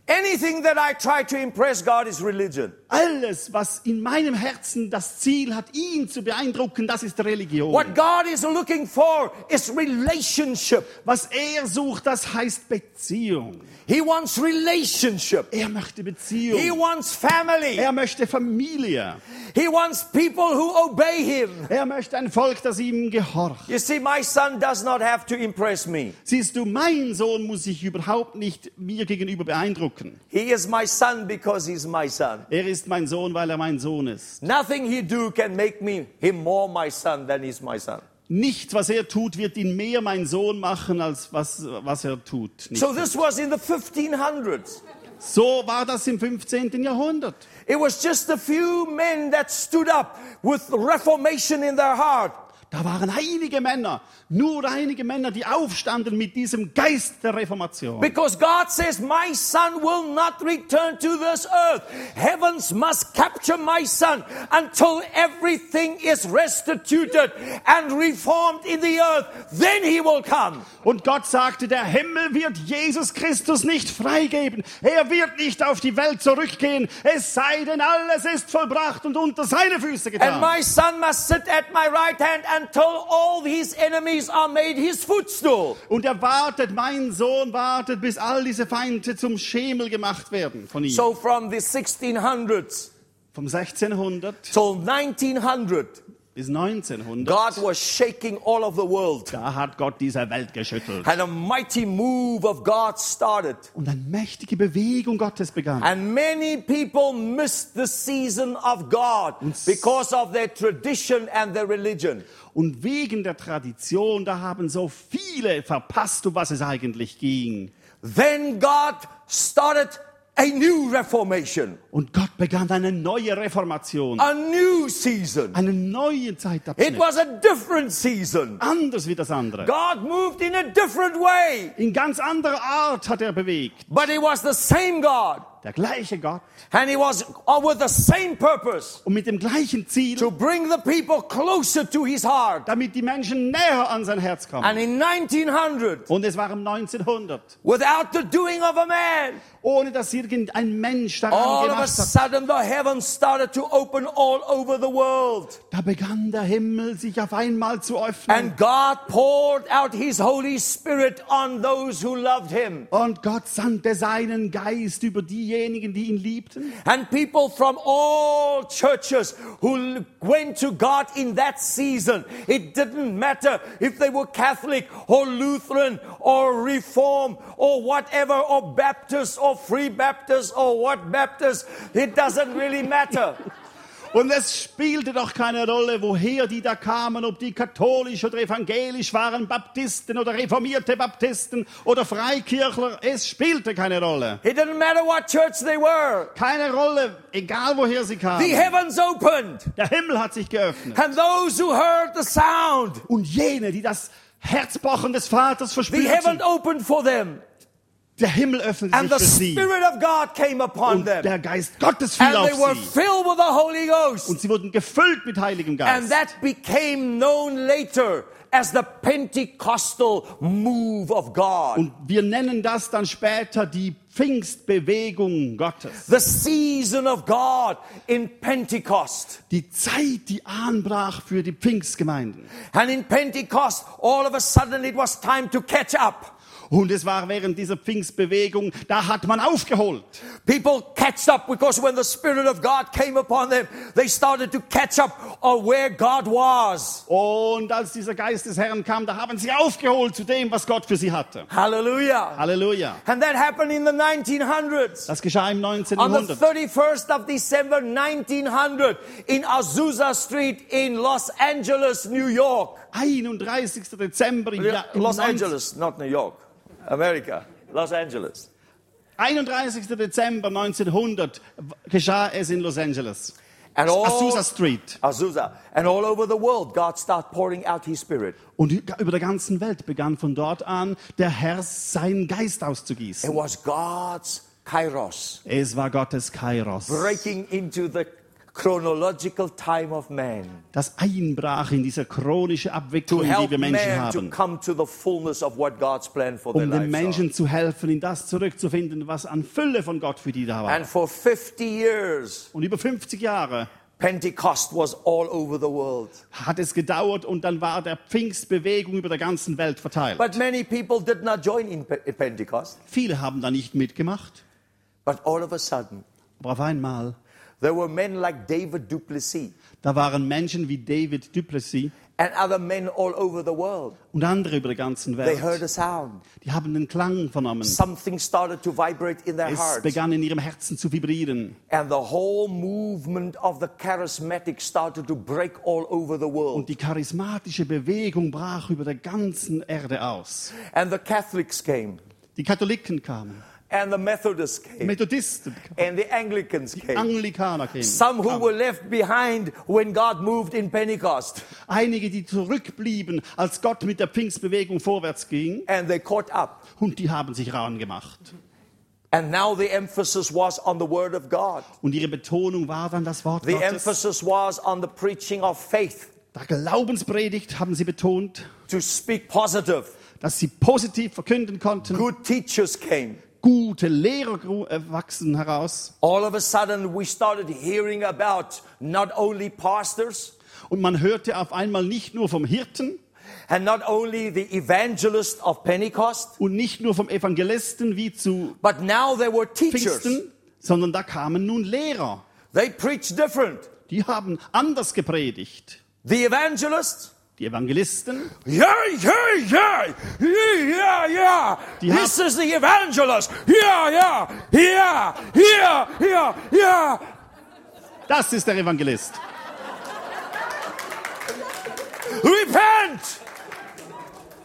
Anything that I try to impress God is religion. Alles, was in meinem Herzen das Ziel hat, ihn zu beeindrucken, das ist Religion. What God is looking for is relationship. Was er sucht, das heißt Beziehung. He wants relationship. Er möchte He Beziehung. wants family. Er möchte Familie. He wants people who obey Him. Er möchte ein Volk, das ihm gehorcht. You see, my son does not have to impress me. Siehst du, mein Sohn muss sich überhaupt nicht mir gegenüber beeindrucken. He is my son because he's my son. Er ist mein Sohn, weil er mein Sohn ist. Nothing he do can make me him more my son than he's my son. Nichts, was er tut, wird ihn mehr mein Sohn machen, als was, was er tut. Nicht. So this was in the 1500s. So war das im 15. Jahrhundert. It was just a few men that stood up with reformation in their heart. Da waren einige Männer, nur einige Männer, die aufstanden mit diesem Geist der Reformation. Because God says, My son will not return to this earth. Heavens must capture my son until everything is restituted and reformed in the earth. Then he will come. Und Gott sagte, der Himmel wird Jesus Christus nicht freigeben. Er wird nicht auf die Welt zurückgehen, es sei denn, alles ist vollbracht und unter seine Füße And getan. my son must sit at my right hand until all his enemies are made his footstool. Und er wartet, mein Sohn wartet, bis all diese Feinde zum Schemel gemacht werden von ihm. So from the 1600s, Vom 1600 till 1900, bis 1900, God was shaking all of the world. da hat Gott diese Welt geschüttelt. And a mighty move of God started. Und eine mächtige Bewegung Gottes begann. And many people missed the season of God because of their tradition and their religion. Und wegen der Tradition, da haben so viele verpasst, um was es eigentlich ging. Then God started a new reformation, Und Gott begann eine neue Reformation, a new season. eine neue It Zeitabschnitt. was a different season. Anders wie das andere. God moved in a different way, In ganz anderer Art hat er bewegt. but it was the same God. Der gleiche Gott. And he was uh, with the same purpose Und mit dem gleichen Ziel, to bring the people closer to his heart. damit die Menschen näher an sein Herz kommen. And in 1900, Und es war um 1900, without the doing of a man, ohne dass irgendein Mensch daran all of a sudden the heavens started to open all over the world. Da begann der Himmel sich auf einmal zu öffnen. And God poured out his Holy Spirit on those who loved him. Und Gott sandte seinen Geist über diejenigen, die ihn liebten. And people from all churches who went to God in that season, it didn't matter if they were Catholic or Lutheran or Reform or whatever, or Baptist or Free Baptist or what Baptist, it doesn't really matter. Und es spielte doch keine Rolle, woher die da kamen, ob die katholisch oder evangelisch waren, Baptisten oder reformierte Baptisten oder Freikirchler. Es spielte keine Rolle. It didn't matter what church they were. Keine Rolle, egal woher sie The kamen. heavens opened, Der Himmel hat sich geöffnet. and those who heard the sound, Und jene, die das Herzpochen des Vaters the heaven verspürten, opened for them, der Himmel öffnete and sich the für sie. Spirit of God came upon Und them, der Geist Gottes fiel and auf they were sie. filled with the Holy Ghost. Und sie wurden gefüllt mit Heiligem And Geist. that became known later as the Pentecostal move of God. Und wir nennen das dann später die Pfingstbewegung Gottes. The season of God in Pentecost. Die Zeit, die anbrach für die Pfingstgemeinden. And in Pentecost, all of a sudden it was time to catch up. Und es war während dieser Pfingstbewegung, da hat man aufgeholt. People catched up because when the Spirit of God came upon them, they started to catch up on where God was. Und als dieser Geist des Herrn kam, da haben sie aufgeholt zu dem, was Gott für sie hatte. Hallelujah. Halleluja. And that happened in the 1900s. Das geschah im On the 1900. 31st of December 1900 in Azusa Street in Los Angeles, New York. 31. Dezember im Jahr, Los 19 Angeles, not New York. America. Los Angeles. 31. Dezember 1900 geschah es in Los Angeles. And all, Azusa Street. Azusa. And all over the world, God started pouring out His Spirit. Und über der ganzen Welt begann von dort an der Herr seinen Geist It auszugießen. was God's kairos Es war Gottes Kairos, breaking into the chronological time of man das einbrach in diese chronische Abwicklung, die wir Menschen to haben, come to the fullness of what God's plan for their um den. Menschen zu helfen, in das zurückzufinden, was an Fülle von Gott für die da war. And for 50 years, Und über 50 Jahre Pentecost was all over the world. hat es gedauert und dann war der Pfingstbewegung über der ganzen Welt verteilt. But many people did not join in Pentecost. Viele haben da nicht mitgemacht, But all of a sudden, aber auf einmal, there were men like David Duplessis da waren Menschen wie David Duplessis and other men all over the world. und andere über der ganzen They heard Welt. a sound. Die haben den Klang vernommen. Something started to vibrate in their Es hearts. begann in ihrem Herzen zu vibrieren. And the whole movement of the charismatic started to break all over the world. Und die charismatische Bewegung brach über der ganzen Erde aus. And the Catholics came, Die Katholiken kamen, and the Methodists die came, Methodisten, and the Anglicans die came. Anglikaner kamen. Some who were left behind when God moved in Pentecost, Einige, die zurückblieben, als Gott mit der Pfingstbewegung vorwärts ging. and they caught up. Und die haben sich ran gemacht. And now the emphasis was on the Word of God. Und ihre Betonung war dann das Wort The Gottes. emphasis was on the preaching of faith, Der Glaubenspredigt haben sie betont, to speak positive. dass sie positiv verkünden konnten. Good teachers came. Gute Lehrer äh, wachsen heraus. All of a sudden, we started hearing about not only pastors Und man hörte auf einmal nicht nur vom Hirten and not only the evangelist of Pentecost, und nicht nur vom Evangelisten wie zu but now there were teachers. Pfingsten, sondern da kamen nun Lehrer. they preach different. Die haben anders gepredigt. The evangelists, Die Evangelisten, yeah, yeah, yeah, yeah, yeah. Die This is the evangelist. Yeah, yeah, yeah, yeah, yeah, yeah. das ist der Evangelist. Repent.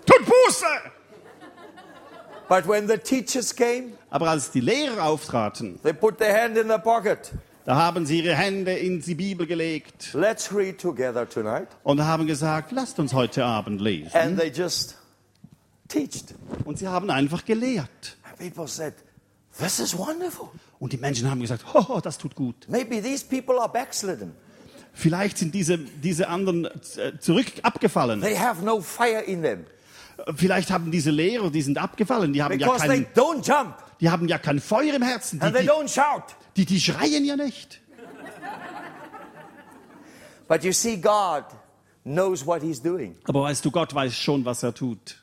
Tut Buße! But when the teachers came, Aber als die Lehrer auftraten, they put their hand in their pocket. Da haben sie ihre Hände in die Bibel gelegt Let's read together tonight. und haben gesagt, lasst uns heute Abend lesen. And they just teached. Und sie haben einfach gelehrt. And people said, This is wonderful. Und die Menschen haben gesagt, oh, das tut gut. Maybe these people are backslidden. Vielleicht sind diese, diese anderen zurück abgefallen. They have no fire in them Vielleicht haben diese Lehrer, die sind abgefallen. Die haben, ja kein, die haben ja kein Feuer im Herzen. Die, die, die, die schreien ja nicht. But you see, God knows what He's doing. Aber weißt du, Gott weiß schon, was er tut.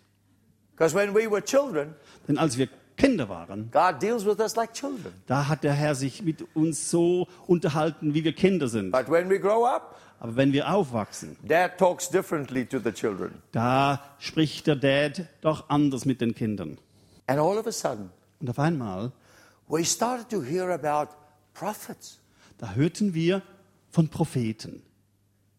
Because when we were children, Denn als wir Kinder waren, God deals with us like children. da hat der Herr sich mit uns so unterhalten, wie wir Kinder sind. But when we grow up, Aber wenn wir aufwachsen, Dad talks differently to the children. da spricht der Dad doch anders mit den Kindern. And all of a sudden, Und auf einmal, we started to hear about prophets. da hörten wir von Propheten.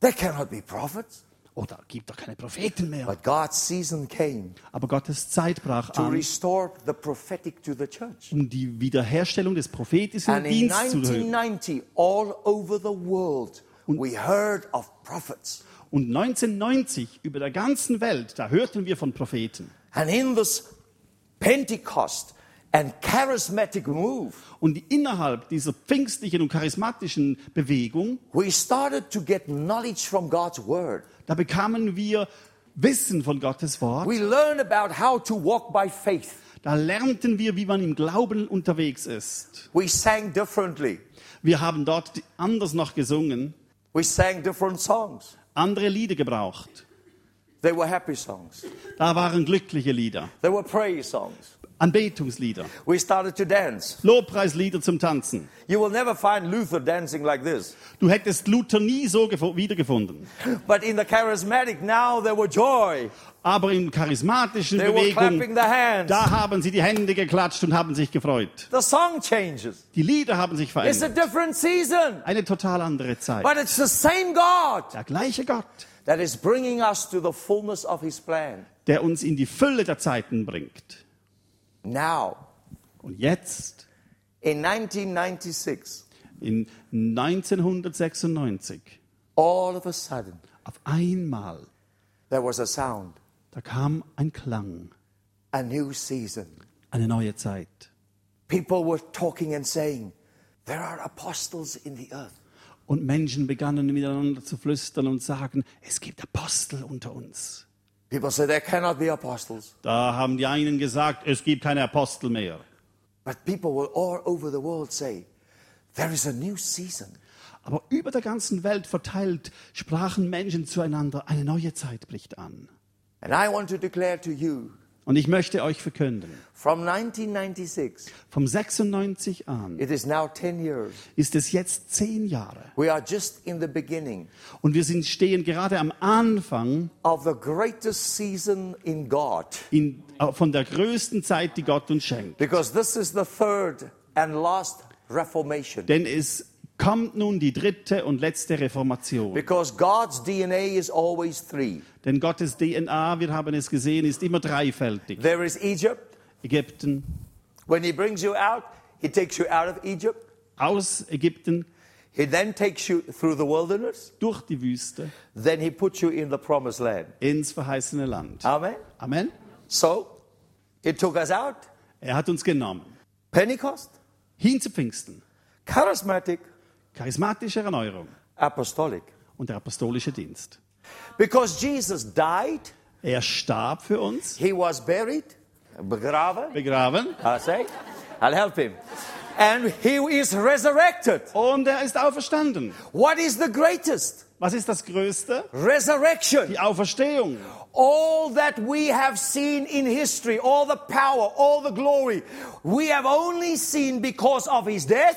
There cannot be prophets. Oh, da gibt doch keine Propheten mehr. But God's season came Aber Gottes Zeit brach to an, restore the prophetic to the church. um die Wiederherstellung des prophetischen And in Dienstes zu hören. 1990, all over the world, we heard of prophets. Und 1990 über der ganzen Welt, da hörten wir von Propheten. And in this Pentecost and charismatic move, Und innerhalb dieser pfingstlichen und charismatischen Bewegung, we started to get knowledge from God's word. da bekamen wir Wissen von Gottes Wort. We learn about how to walk by faith. Da lernten wir, wie man im Glauben unterwegs ist. We sang differently. Wir haben dort anders noch gesungen, We sang different songs. andere Lieder gebraucht. They were happy songs. Da waren glückliche Lieder, They were praise songs. Anbetungslieder, We started to dance. Lobpreislieder zum Tanzen. You will never find Luther dancing like this. Du hättest Luther nie so wiedergefunden. But in the charismatic, now there were joy. Aber in charismatischen They Bewegungen, da haben sie die Hände geklatscht und haben sich gefreut. The song changes. Die Lieder haben sich It's a verändert. different season. Eine total andere Zeit. But it's the same God Der gleiche Gott, that is bringing us to the fullness of His plan. der uns in die Fülle der Zeiten bringt. Now, Und jetzt, in 1996, in 1996, all of a sudden, auf einmal, there was a sound, da kam ein Klang, a new season. eine neue Zeit. People were talking and saying, There are apostles in the earth. Und Menschen begannen miteinander zu flüstern und sagen, es gibt Apostel unter uns. People say there cannot be apostles. Da haben die einen gesagt, es gibt keine Apostel mehr. But people will all over the world say, There is a new season. Aber über der ganzen Welt verteilt sprachen Menschen zueinander, eine neue Zeit bricht an. And I want to declare to you Und ich möchte euch verkünden, from 1996, vom 96 an it is now 10 years. ist es jetzt zehn Jahre. We are just in the beginning Und wir sind, stehen gerade am Anfang of the greatest season in God. in, äh, von der größten Zeit, die Gott uns schenkt. Because this is the third and last Reformation. Denn es kommt nun die dritte und letzte Reformation. Because God's DNA is always three Denn Gottes DNA, wir haben es gesehen, ist immer dreifältig. there is Egypt. Ägypten, When He brings you out, He takes you out of Egypt. aus Ägypten, He then takes you through the wilderness. durch die Wüste, Then He puts you in the promised land. ins verheißene Land. Amen. Amen. So, He took us out. Er hat uns genommen. Pentecost, Hin zu Pfingsten. charismatic, Charismatische Erneuerung apostolic. und der apostolische Dienst. Because Jesus died, Er starb für uns, He was buried, begraven. begraben, I say, I'll help him. And He is resurrected. und er ist auferstanden. What is the greatest? Was ist das Größte? Resurrection. Die Auferstehung. All that we have seen in history, all the power, all the glory, we have only seen because of His death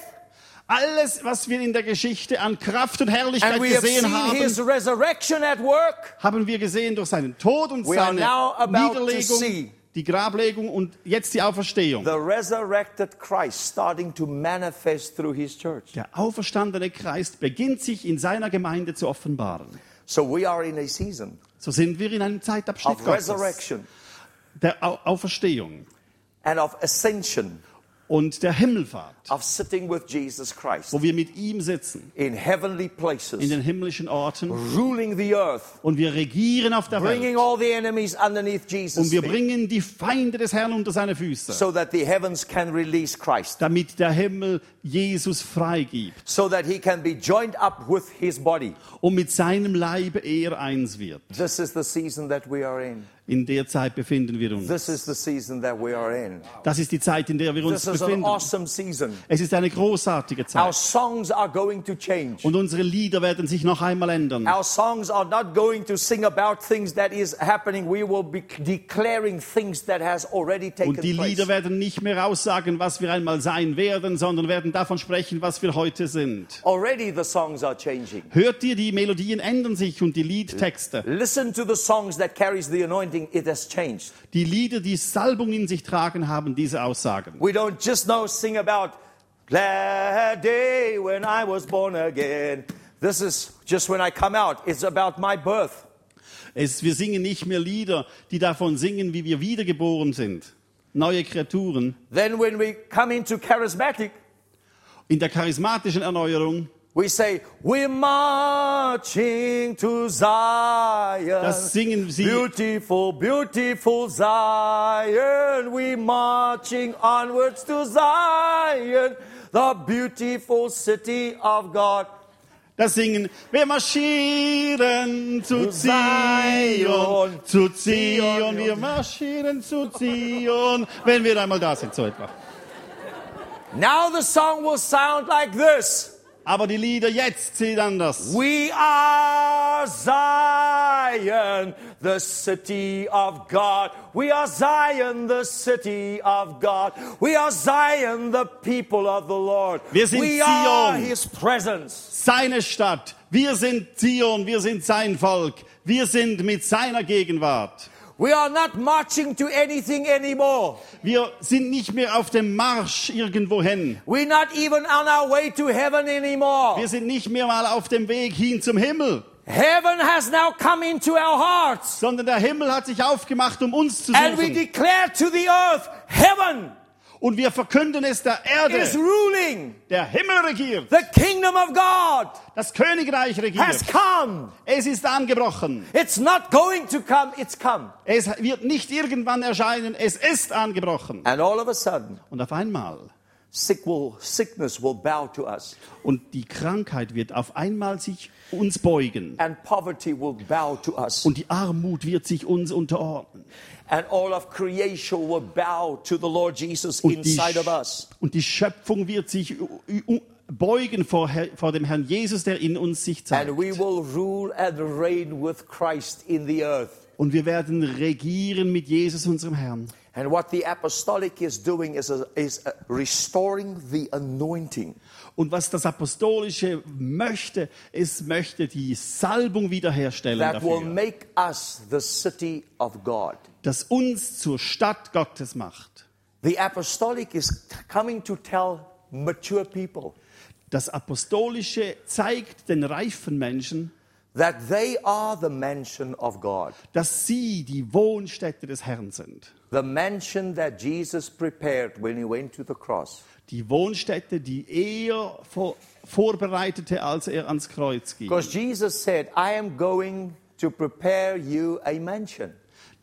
Alles, was wir in der Geschichte an Kraft und Herrlichkeit And we have gesehen seen haben, his resurrection at work. haben wir gesehen durch seinen Tod und We seine Niederlegung, die Grablegung und jetzt die Auferstehung. The resurrected Christ starting to manifest through his church. Der auferstandene Christ beginnt sich in seiner Gemeinde zu offenbaren. So we are in a season So sind wir in einem Zeitabschnitt of Gottes, resurrection der Au Auferstehung and of ascension, und der Himmelfahrt, Christ wo wir mit ihm sitzen, in heavenly in places, den himmlischen Orten earth, und wir regieren auf der Welt und wir bringen die Feinde des Herrn unter seine Füße, so damit der Himmel Jesus freigibt so und mit seinem Leibe er eins wird. This is the season that we are in. In der Zeit befinden wir uns. This is the season that we are in. Das ist die Zeit, in der wir uns This is an befinden. awesome season. Es ist eine großartige Our Zeit. songs are going to change. Und unsere Lieder werden sich noch einmal ändern. Our songs are not going to sing about things that is happening. We will be declaring things that has already taken Und die place. Lieder werden nicht mehr aussagen, was wir einmal sein werden, sondern werden davon sprechen, was wir heute sind. Already the songs are changing. Hört ihr, die Melodien ändern sich und die Liedtexte. Listen to the songs that carries the anointing. It has changed. Die Lieder, die Salbung in sich tragen, haben diese Aussagen. We don't just now sing about glad day when I was born again. This is just when I come out. It's about my birth. Es, wir singen nicht mehr Lieder, die davon singen, wie wir wiedergeboren sind. Neue Kreaturen. Then when we come into charismatic, In der charismatischen Erneuerung, we say, we're marching to Zion. das singen sie Beautiful, beautiful Zion, We're marching onwards to Zion, the beautiful city of God. Das Singen, wir marschieren zu Zion, zu Zion. wir marschieren zu Zion, wenn wir einmal da sind, so etwa. Now the song will sound like this. Aber die Lieder jetzt sind anders. We are Zion, the city of God. We are Zion, the city of God. We are Zion, the people of the Lord. Wir sind we are Zion. His presence. Seine Stadt, wir sind Zion, wir sind sein Volk, wir sind mit seiner Gegenwart. We are not marching to anything anymore. Wir sind nicht mehr auf dem Marsch irgendwohin. We're not even on our way to heaven anymore. Wir sind nicht mehr mal auf dem Weg hin zum Himmel, Heaven has now come into our hearts. sondern der Himmel hat sich aufgemacht, um uns zu And we suchen. declare to the earth, heaven Und wir verkünden es der is Erde. ruling. Der Himmel regiert. The kingdom of God Das Königreich has regiert. come. Es ist angebrochen. It's not going to come, it's come. Es wird nicht irgendwann erscheinen. Es ist angebrochen. And all of a sudden, Und auf einmal. sick will, sickness will bow to us, Und die Krankheit wird auf einmal sich uns beugen. and poverty will bow to us, Und die Armut wird sich uns unterordnen. And all of creation will bow to the Lord Jesus Und die, inside of Sch- us. und die Schöpfung wird sich beugen vor, vor dem Herrn Jesus, der in uns sich zeigt. And we will rule and reign with Christ in the earth. Und wir werden regieren mit Jesus, unserem Herrn. And what the apostolic is doing is, is uh, restoring the anointing. Und was das Apostolische möchte, es möchte die Salbung wiederherstellen that will dafür, make us the city of God. das uns zur Stadt Gottes macht. The apostolic is coming to tell mature people Das Apostolische zeigt den reifen Menschen, that they are the mansion of God. dass sie die Wohnstätte des Herrn sind. The mansion that Jesus prepared when he went to the cross. Die Wohnstätte, die er vor, vorbereitete, als er ans Kreuz ging. Because Jesus said, I am going to prepare you a mansion.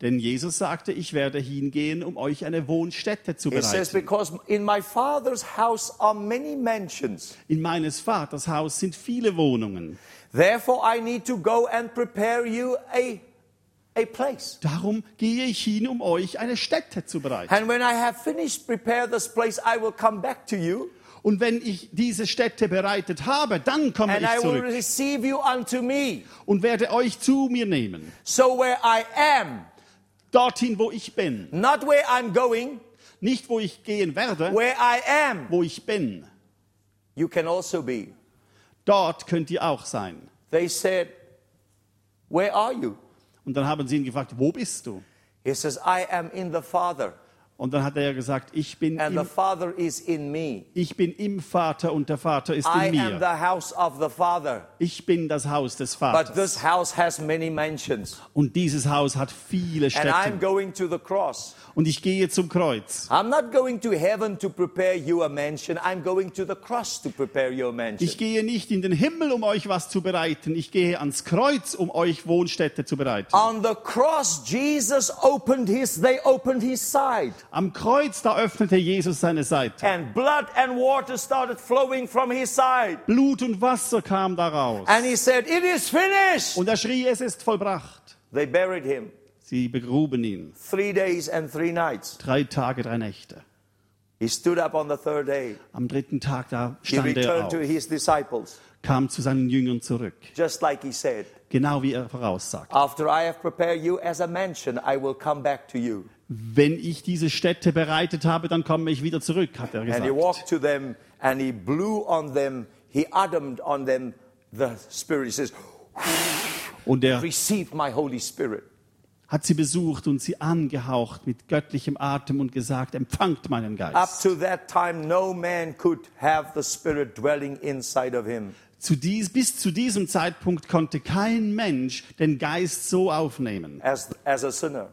Denn Jesus sagte, ich werde hingehen, um euch eine Wohnstätte zu says, bereiten. because in my Father's house are many mansions. In meines Vaters Haus sind viele Wohnungen. Therefore, I need to go and prepare you a. Darum gehe ich hin, um euch eine Stätte zu bereiten. And when I have finished prepare this place, I will come back to you. Und wenn ich diese Stätte bereitet habe, dann komme and ich I will zurück receive you unto me. und werde euch zu mir nehmen. So where I am, Dorthin, wo ich bin. not where I'm going, Nicht, wo ich gehen werde, where I am, wo ich bin. you can also be. Dort könnt ihr auch sein. They said, Where are you? Und dann haben sie ihn gefragt, wo bist du? He says, I am in the Father, Und dann hat er gesagt, ich bin, and the im, Father is in me. ich bin im Vater und der Vater ist I in am mir. the house of the Father. Ich bin das Haus des But Vaters. this house has many mansions. Und dieses Haus hat viele And I'm Städte. going to the cross. Und ich gehe zum Kreuz. I'm not going to heaven to prepare you a mansion. I'm going to the cross to prepare your mansion. Ich gehe nicht in den Himmel, um euch was zu bereiten. Ich gehe ans Kreuz, um euch Wohnstätte zu bereiten. On the cross, Jesus opened his, they opened his side. Am Kreuz, da öffnete Jesus seine Seite. And blood and water started flowing from his side. Blut und Wasser kam daraus. And he said, It is finished. Und er schrie, es ist vollbracht. They buried him Sie begruben ihn. three days and three nights. Drei Tage, drei Nächte. He stood up on the third day. Am dritten Tag, da He stand er returned auf, to his disciples, kam zu seinen Jüngern zurück. just like he said, Genau wie er voraussagt. After I have prepared you as a mansion, I will come back to you. Wenn ich diese Städte bereitet habe, dann komme ich wieder zurück, hat er And he gesagt. walked to them and he blew on them, he adammed on them the Spirit. He says, Und er Receive my Holy Spirit. Hat sie besucht und sie angehaucht mit göttlichem Atem und gesagt, empfangt meinen Up Geist. to that time, no man could have the Spirit dwelling inside of him. Zu dies, bis zu diesem Zeitpunkt konnte kein Mensch den Geist so aufnehmen as, as a sinner.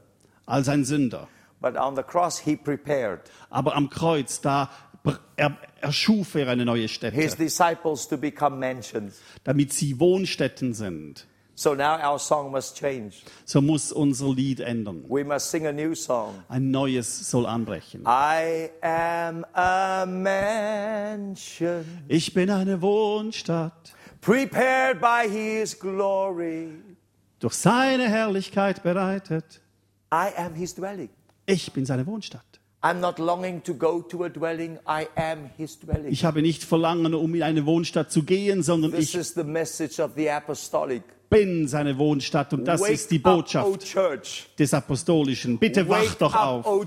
als ein Sünder. But on the cross, he prepared Aber am Kreuz, da er, erschuf er eine neue his Stätte, disciples to become mansions. damit sie Wohnstätten sind. So now our song must change. So muss unser Lied ändern. We must sing a new song. Ein neues soll anbrechen. I am a mansion Ich bin eine Wohnstadt, prepared by his glory. durch seine Herrlichkeit bereitet. I am his dwelling. Ich bin seine Wohnstadt. I'm not longing to go to a dwelling. I am his dwelling. Ich habe nicht Verlangen, um in eine Wohnstadt zu gehen, sondern This ich is the message of the apostolic. Bin seine Wohnstadt und das ist die up, Botschaft des Apostolischen. Bitte Wake wacht doch up, auf.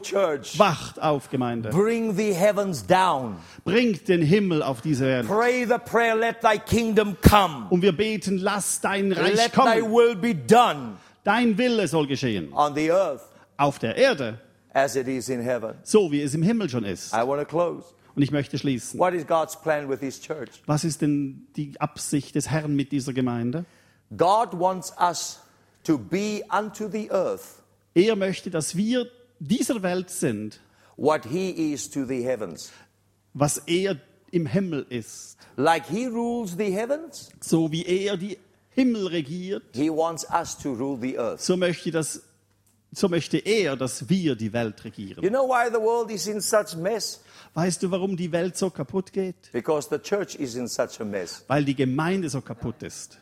Wacht auf, Gemeinde. Bring the heavens down. Bringt den Himmel auf diese Erde. Pray the prayer, let thy kingdom come. Und wir beten, lass dein Reich Let thy kommen. will be done Dein Wille soll geschehen. on the earth Auf der Erde, as it is in heaven. so wie es im Himmel schon ist. I want to close. Und ich möchte schließen. What is God's plan with his church? Was ist denn die Absicht des Herrn mit dieser Gemeinde? God wants us to be unto the earth Er möchte, dass wir dieser Welt sind, what he is to the heavens. was er im Himmel ist. Like he rules the heavens, So wie er die Himmel regiert, he wants us to rule the earth. so möchte, das, so möchte er, dass wir die Welt You regieren. know why the world is in such mess? Weißt du, warum die Welt so kaputt geht? Because the church is in such a mess. Weil die Gemeinde so kaputt ist.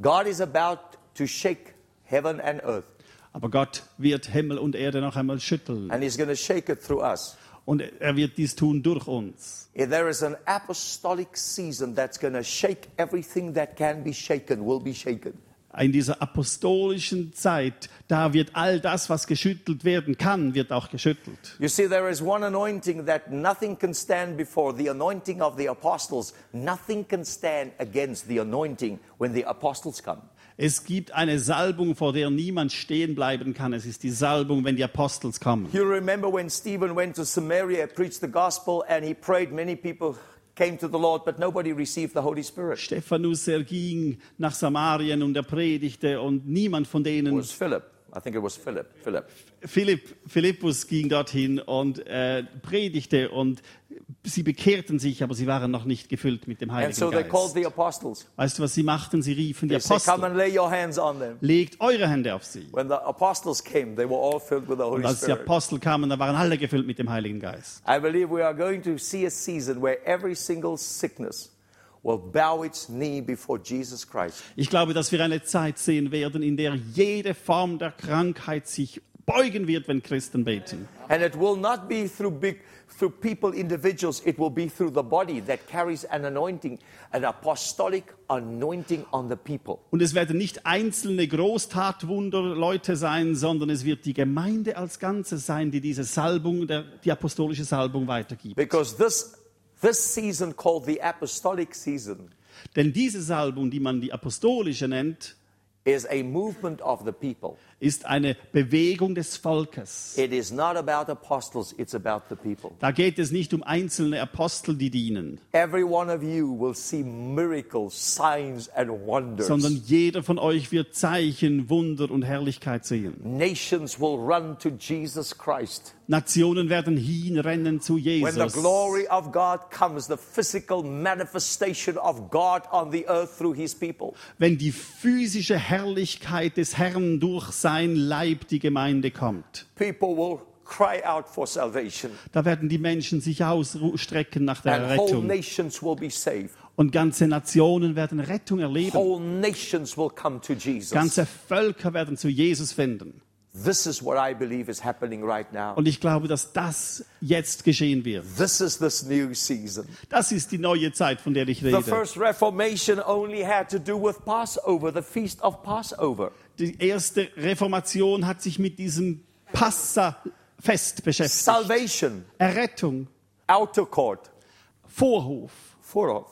God is about to shake heaven and earth, Aber Gott wird Himmel und Erde noch einmal schütteln. and he's going to shake it through us. Und er wird dies tun durch uns. There is an apostolic season that's going to shake everything that can be shaken, will be shaken. In dieser apostolischen Zeit, da wird all das, was geschüttelt werden kann, wird auch geschüttelt. You see, there is one anointing that nothing can stand before the anointing of the apostles. Nothing can stand against the anointing when the apostles come. Es gibt eine Salbung, vor der niemand stehen bleiben kann. Es ist die Salbung, wenn die Apostels kommen. You remember when Stephen went to Samaria, preached the gospel, and he prayed, many people came to the Lord, but nobody received the Holy Spirit. Stephanus, er ging nach Samarien und er predigte und niemand von denen, was Philip. I think it was Philip. Philip. Philipp, Philippus ging dorthin und äh, predigte und sie bekehrten sich, aber sie waren noch nicht gefüllt mit dem And Heiligen so they called Geist. the apostles. Weißt du, was sie machten? Sie riefen die They Come Apostel. them. Legt eure Hände auf sie. When the apostles came, they were all filled with the Und Holy als die. Apostel kamen, da waren alle gefüllt mit dem Heiligen Geist. I believe we are going to see a season where every single sickness will bow its knee before Jesus Christ. Ich glaube, dass wir eine Zeit sehen werden, in der jede Form der Krankheit sich beugen wird, wenn Christen beten. And it will not be through big through people, individuals, it will be through the body that carries an anointing, an apostolic anointing on the people. Und es werden nicht einzelne Großtatwunder-Leute sein, sondern es wird die Gemeinde als Ganze sein, die diese Salbung, die apostolische Salbung weitergibt. Because this This season, called the apostolic season, Denn diese Salbung, die man die apostolische nennt, is a movement of the people. ist eine Bewegung des Volkes. It is not about apostles, it's about the people. Da geht es nicht um einzelne Apostel, die dienen, Every one of you will see miracles, signs, and wonders. sondern jeder von euch wird Zeichen, Wunder und Herrlichkeit sehen. Nations will run to Jesus Christ. Nationen werden hinrennen zu When the Jesus. glory of God comes, the physical manifestation of God on the earth through his people, Wenn die physische Herrlichkeit des Herrn durch sein Leib die Gemeinde kommt, people will cry out for salvation. da werden die Menschen sich ausstrecken nach der And whole Rettung. nations will be saved. Und ganze Nationen werden Rettung erleben. Whole nations will come to Jesus. Ganze Völker werden zu Jesus finden. This is what I believe is happening right now. Und ich glaube, dass das jetzt geschehen wird. This is this new season. Das ist die neue Zeit, von der ich The rede. first Reformation only had to do with Passover, the feast of Passover. Die erste Reformation hat sich mit diesem Passa-Fest beschäftigt. Salvation, Errettung, outer court, Vorhof. Furov.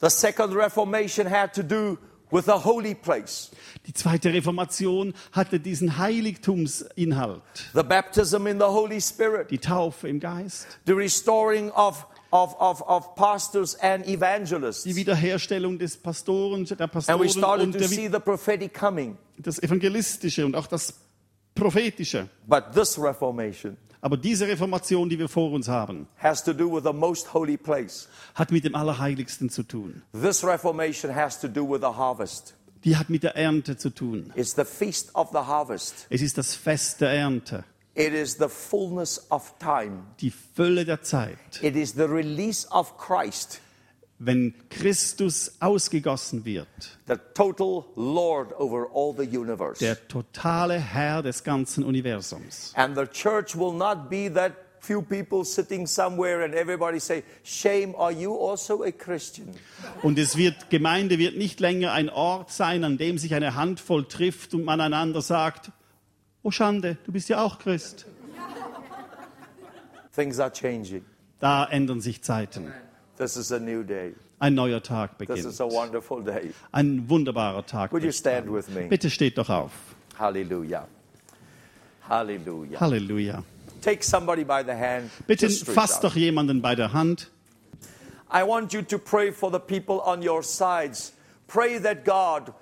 The second Reformation had to do with the holy place, Die zweite Reformation hatte diesen Heiligtumsinhalt. the baptism in the Holy Spirit, Die Taufe im Geist, the restoring of, of, of, of pastors and evangelists. die Wiederherstellung des Pastoren, der And we Pastoren started und to see the prophetic coming. das Evangelistische und auch das Prophetische. But this Reformation Aber diese Reformation, die wir vor uns haben, has to do with the most holy place. hat mit dem Allerheiligsten zu tun. This Reformation has to do with the harvest. Die hat mit der Ernte zu tun. It's the feast of the harvest. Es ist das Fest der Ernte, It is the fullness of time. die Fülle der Zeit, It is the release of Christ, wenn Christus ausgegossen wird, the total Lord over all the universe. der totale Herr des ganzen Universums. And the church will not be that few people sitting somewhere and everybody say, Shame, are you also a Christian? Und es wird, Gemeinde wird nicht länger ein Ort sein, an dem sich eine Handvoll trifft und man einander sagt, oh Schande, du bist ja auch Christ. Things are changing. Da ändern sich Zeiten. This is a new day. Ein neuer Tag This beginnt. is a wonderful day. Ein wunderbarer Tag. Would you bricht stand an. with me? Bitte steht doch auf. Hallelujah. Hallelujah. Halleluja. Take somebody by the hand. Bitte fasst doch jemanden bei der Hand. I want you to pray for the people on your sides. Pray that God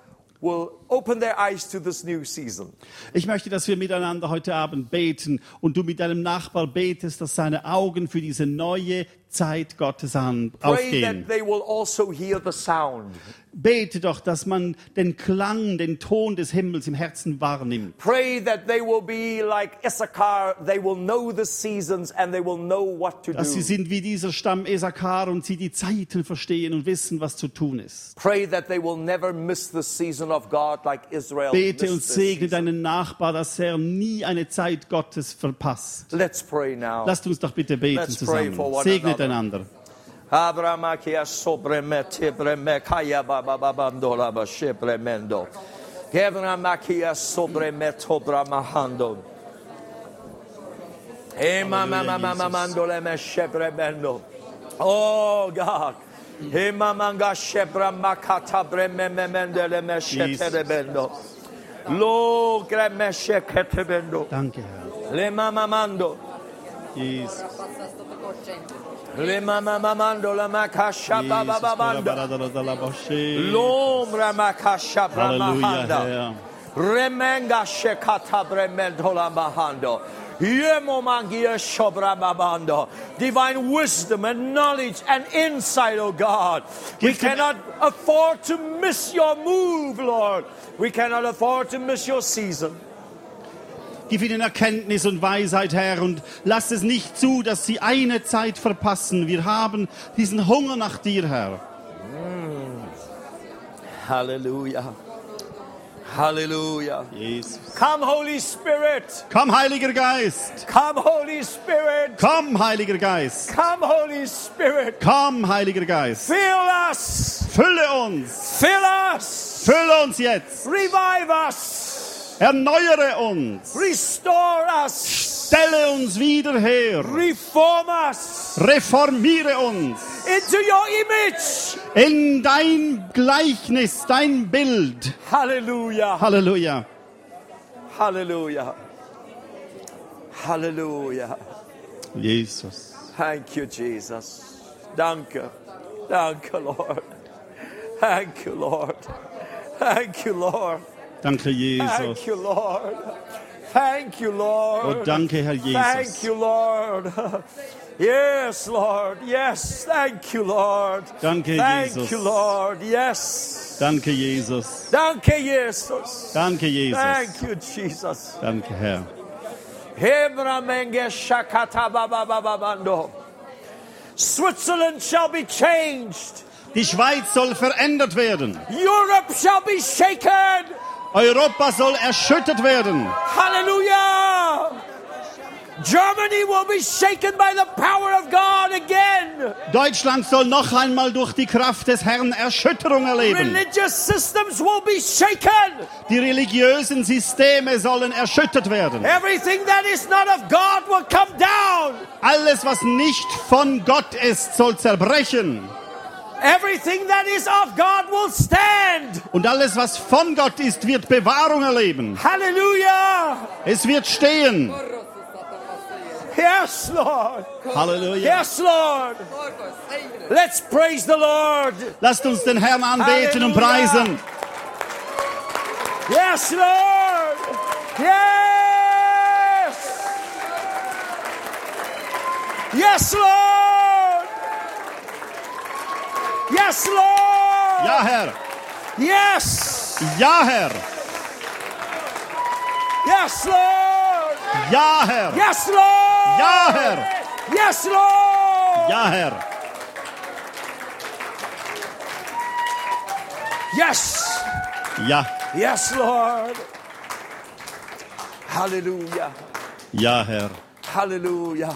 will open their eyes to this new season. Ich möchte, dass wir miteinander heute Abend beten und du mit deinem Nachbar betest, dass seine Augen für diese neue Zeit Gottes an, aufgehen. also. Bete doch, dass man den Klang, den Ton des Himmels im Herzen wahrnimmt. Pray that they will be like Issachar. They will know the seasons and they will know what to Dass sie sind wie dieser Stamm Esakar und sie die Zeiten verstehen und wissen, was zu tun ist. God like. Bete und segne deinen Nachbar, dass er nie eine Zeit Gottes verpasst. Let's pray now. Lasst uns doch bitte beten Let's zusammen. for miteinander. Oh God. Lo gremeshe ketebendo. Danke, Herr. Le mamamando. Jesus. Le mamamando la makasha baba babanda. Jesus. Lombra makasha Halleluja, bramahanda. Herr. Remenga shekata brementola mahando. Yemo mangia shobra babando. Divine wisdom and knowledge and insight, oh God. We Give them- cannot afford to miss your move, Lord. We cannot afford to miss your season. Gib ihnen Erkenntnis und Weisheit, Herr, und lass es nicht zu, dass sie eine Zeit verpassen. Wir haben diesen Hunger nach dir, Herr. Hallelujah. Hallelujah. Jesus. Come, Holy Spirit. Komm, Heiliger Geist. Come, Holy Spirit. Komm, Heiliger Geist. Come, Holy Spirit. Komm, Heiliger Geist. Fill us. Fülle uns. Fill us. Fülle uns jetzt. Revive us. Erneuere uns. Restore us. Stelle uns wieder her. Reform us Reformiere uns into your image. in dein Gleichnis, dein Bild. Hallelujah. Halleluja. Hallelujah. Hallelujah. Jesus. Thank you, Jesus. Danke. Danke, Lord. Thank you, Lord. Thank you, Lord. Danke, Jesus. Thank you, Lord. Thank you, Lord. Oh, danke, Herr Thank Jesus. you, Lord. Yes, Lord. Yes. Thank you, Lord. Danke, Thank Jesus. you, Lord. Yes. Danke, Jesus. Danke, Jesus. Danke, Jesus. Thank you, Jesus. Danke, Herr. Switzerland shall be changed. Die Schweiz soll verändert werden. Europe shall be shaken. Europa soll erschüttert werden. Hallelujah. Germany will be shaken by the power of God again. Deutschland soll noch einmal durch die Kraft des Herrn Erschütterung erleben. Religious systems will be shaken. Die religiösen Systeme sollen erschüttert werden. Everything that is not of God will come down. Alles, was nicht von Gott ist, soll zerbrechen. Everything that is of God will stand. Und alles, was von Gott ist, wird Bewahrung erleben. Hallelujah. Es wird stehen. Yes, Lord. Halleluja. Yes, Lord. Let's praise the Lord. Lasst uns den Herrn anbeten und Halleluja. preisen. Yes, Lord. Yes. Yes, Lord. Yes, Lord. Ja, Herr. Yes. Ja, Herr. Yes, Lord. Ja, Herr. Yes, Lord. Ja, Herr. Yes, Lord. Ja, Herr. Yes. Ja. Yes, Lord. Hallelujah. Ja, Herr. Hallelujah.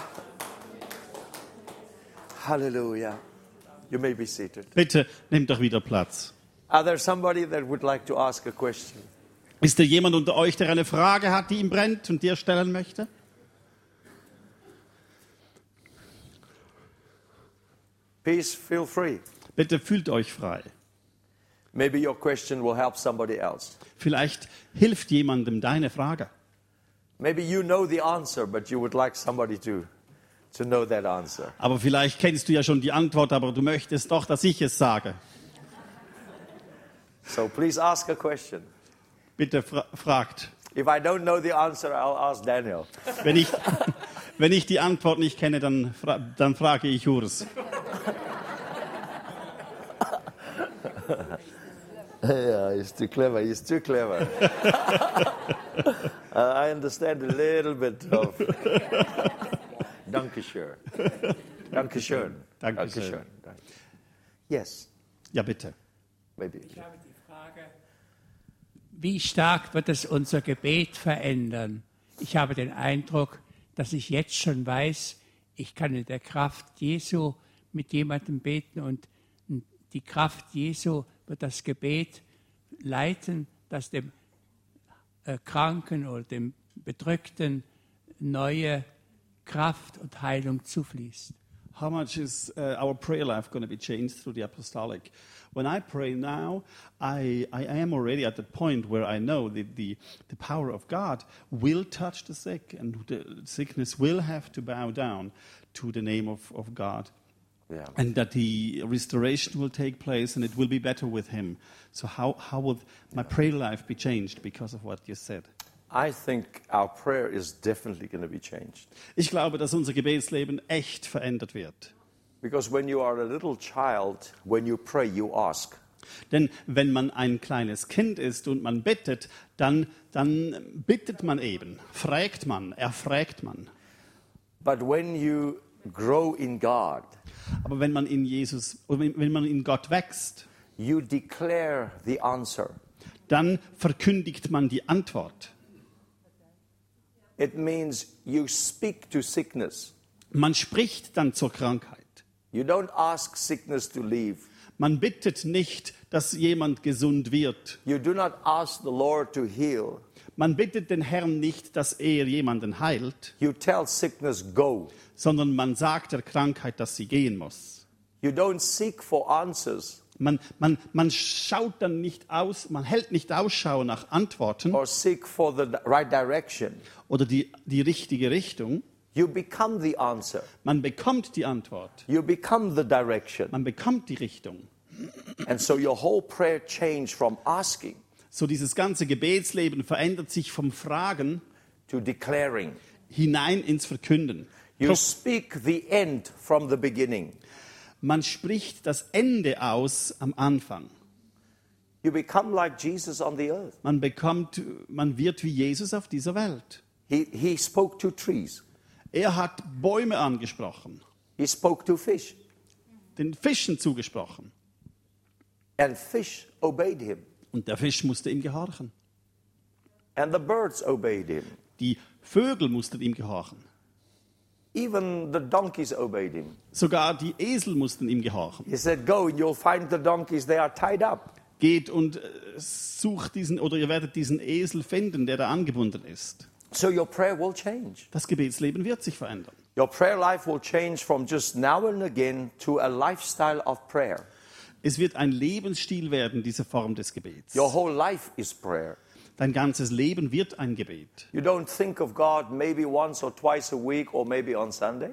Hallelujah. You may be seated. Bitte nehmt doch wieder Platz. Are there somebody that would like to ask a question? Ist da jemand unter euch, der eine Frage hat, die ihm brennt und dir stellen möchte? Please feel free. Bitte fühlt euch frei. Maybe your question will help somebody else. Vielleicht hilft jemandem deine Frage. Maybe you know the answer, but you would like somebody to, Aber vielleicht kennst du ja schon die Antwort, aber du möchtest doch, dass ich es sage. So please ask a question. Bitte fra fragt. If I don't know the answer, I'll ask Daniel. Wenn ich, wenn ich die Antwort nicht kenne, dann, fra dann frage ich Urs. Yeah, he's too clever. He's too clever. Uh, I understand a little bit of. Dankeschön. Dankeschön. Dankeschön. Yes, Ja, bitte. maybe. Ich habe die Frage, wie stark wird es unser Gebet verändern? Ich habe den Eindruck, dass ich jetzt schon weiß, ich kann in der Kraft Jesu mit jemandem beten und die Kraft Jesu wird das Gebet leiten, dass dem äh, Kranken oder dem Bedrückten neue Kraft und Heilung zufließt. How much is uh, our prayer life going to be changed through the apostolic? When I pray now, I, I am already at the point where I know that the, the power of God will touch the sick and the sickness will have to bow down to the name of, of God. Yeah. And that the restoration will take place and it will be better with Him. So, how, how would my prayer life be changed because of what you said? I think our prayer is definitely going to be changed. Ich glaube, dass unser Gebetsleben echt verändert wird. Because when you are a little child, when you pray, you ask. Denn wenn man ein kleines Kind ist und man bittet, dann, dann bittet man eben, fragt man, erfragt man. But when you grow in God, Aber wenn man in Jesus, wenn man in Gott wächst, you declare the answer. dann verkündigt man die Antwort. It means you speak to sickness. Man spricht dann zur Krankheit. You don't ask sickness to leave. Man bittet nicht, dass jemand gesund wird. You do not ask the Lord to heal. Man bittet den Herrn nicht, dass er jemanden heilt, You tell sickness, go. sondern man sagt der Krankheit, dass sie gehen muss. You don't seek for answers Man, man, man schaut dann nicht aus, man hält nicht Ausschau nach Antworten or seek for the right direction. Oder die, die richtige Richtung. You become the answer. Man bekommt die Antwort, You become the direction. man bekommt die Richtung. And so your whole prayer changed from asking So dieses ganze Gebetsleben verändert sich vom Fragen to declaring. hinein ins Verkünden. You speak the end from the beginning. Man spricht das Ende aus am Anfang. You become like Jesus on the earth. Man bekommt, man wird wie Jesus auf dieser Welt. He, he spoke to trees, Er hat Bäume angesprochen, he spoke to fish, den Fischen zugesprochen. and fish obeyed him, Und der Fisch musste ihm gehorchen. and the birds obeyed him. Die Vögel mussten ihm gehorchen. Even the donkeys obeyed him. Sogar die Esel mussten ihm gehorchen. He said, Go and you'll find the donkeys, they are tied up. Geht und äh, sucht diesen, oder ihr werdet diesen Esel finden, der da angebunden ist. So your prayer will change. Das Gebetsleben wird sich verändern. Your prayer life will change from just now and again to a lifestyle of prayer. Es wird ein Lebensstil werden, diese Form des Gebets. Your whole life is prayer. Dein ganzes Leben wird ein Gebet. You don't think of God maybe once or twice a week or maybe on Sunday.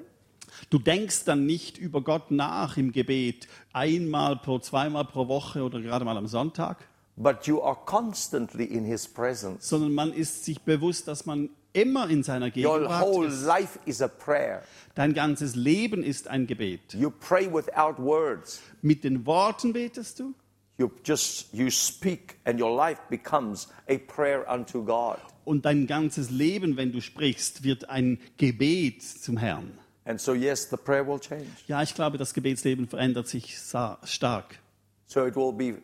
Du denkst dann nicht über Gott nach im Gebet, einmal pro, zweimal pro Woche oder gerade mal am Sonntag, But you are constantly in His presence. sondern man ist sich bewusst, dass man immer in seiner Your Gegenwart whole ist. life is a prayer. Dein ganzes Leben ist ein Gebet. You pray without words. Mit den Worten betest du You just you speak and your life becomes a prayer unto God. und dein ganzes Leben, wenn du sprichst, wird ein Gebet zum Herrn. And so yes, the prayer will change. Ja, ich glaube, das Gebetsleben verändert sich stark. So it will be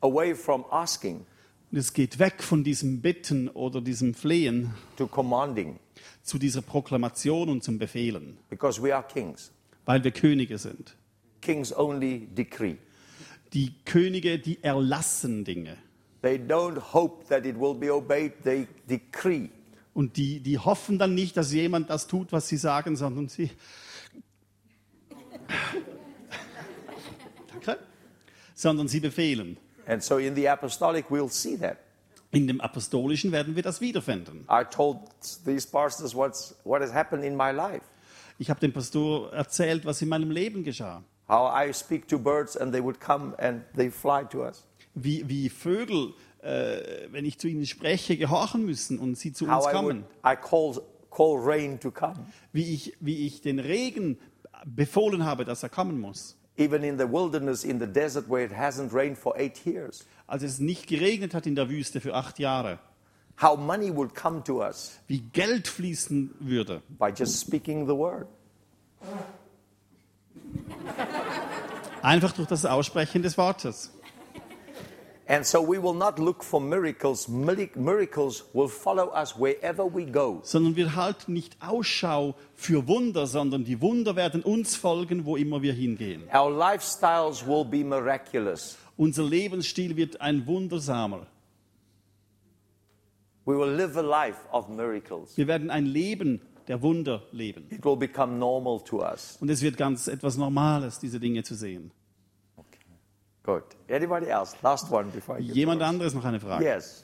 away from asking Und es geht weg von diesem Bitten oder diesem Flehen to commanding zu dieser Proklamation und zum Befehlen, because we are kings. weil wir Könige sind. Kings only decree. Die Könige, die erlassen Dinge. They don't hope that it will be obeyed, they decree. Und die, die hoffen dann nicht, dass jemand das tut, was sie sagen, sondern sie. Danke. Sondern sie befehlen. And so in the apostolic, we'll see that. In dem Apostolischen werden wir das wiederfinden. I told these pastors what's, what has happened in my life. Ich habe dem Pastor erzählt, was in meinem Leben geschah. How I speak to birds and they would come and they fly to us. Wie, wie Vögel, äh, wenn ich zu ihnen spreche, gehorchen müssen und sie zu uns How I, would, kommen. I call, call rain to come. Wie ich, wie ich den Regen befohlen habe, dass er kommen muss. Even in the wilderness, in the desert where it hasn't rained for eight years. Als es nicht geregnet hat in der Wüste für acht Jahre. How money would come to us Wie Geld fließen würde. by just speaking the word. Einfach durch das Aussprechen des Wortes. And so we will not look for miracles. Miracles will follow us wherever we go. Sondern wir halten nicht Ausschau für Wunder, sondern die Wunder werden uns folgen, wo immer wir hingehen. Our lifestyles will be miraculous. Unser Lebensstil wird ein wundersamer. We will live a life of miracles. Wir werden ein Leben der Wunder leben. It will become normal to us. Und es wird ganz etwas Normales, diese Dinge zu sehen. Good. Anybody else? Last one before I get Jemand to anderes noch eine Frage? Yes.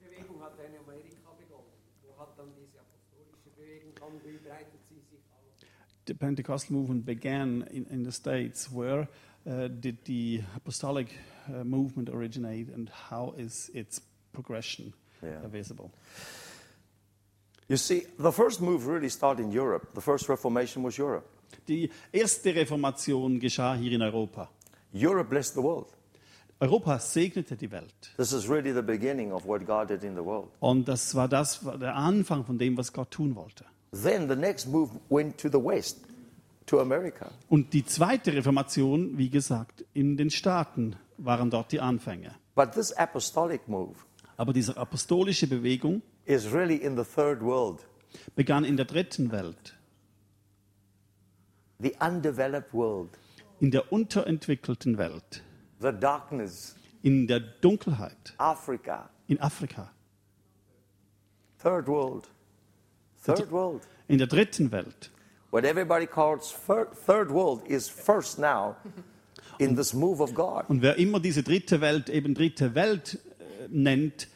Bewegung hat in Amerika begonnen. Wo hat dann diese apostolische Bewegung dann, wie breitet sie sich aus? The Pentecostal movement began in, in the States. Where uh, did the apostolic uh, movement originate and how is its progression Yeah. visible? You see, the first move really started in Europe. The first Reformation was Europe. Die erste Reformation geschah hier in Europa. Europe blessed the world. Europa segnete die Welt. This is really the beginning of what God did in the world. Und das war das der Anfang von dem, was Gott tun wollte. Then the next move went to the West, to America. Und die zweite Reformation, wie gesagt, in den Staaten waren dort die Anfänge. But this apostolic move Aber diese apostolische Bewegung is really in the third world, begann in der dritten Welt, the undeveloped world. in der unterentwickelten Welt, the darkness, in der Dunkelheit, Africa, in Afrika, third world, third world. in der dritten Welt. What everybody calls third world is first now in this move of God. Und wer immer diese dritte Welt eben dritte Welt äh, nennt,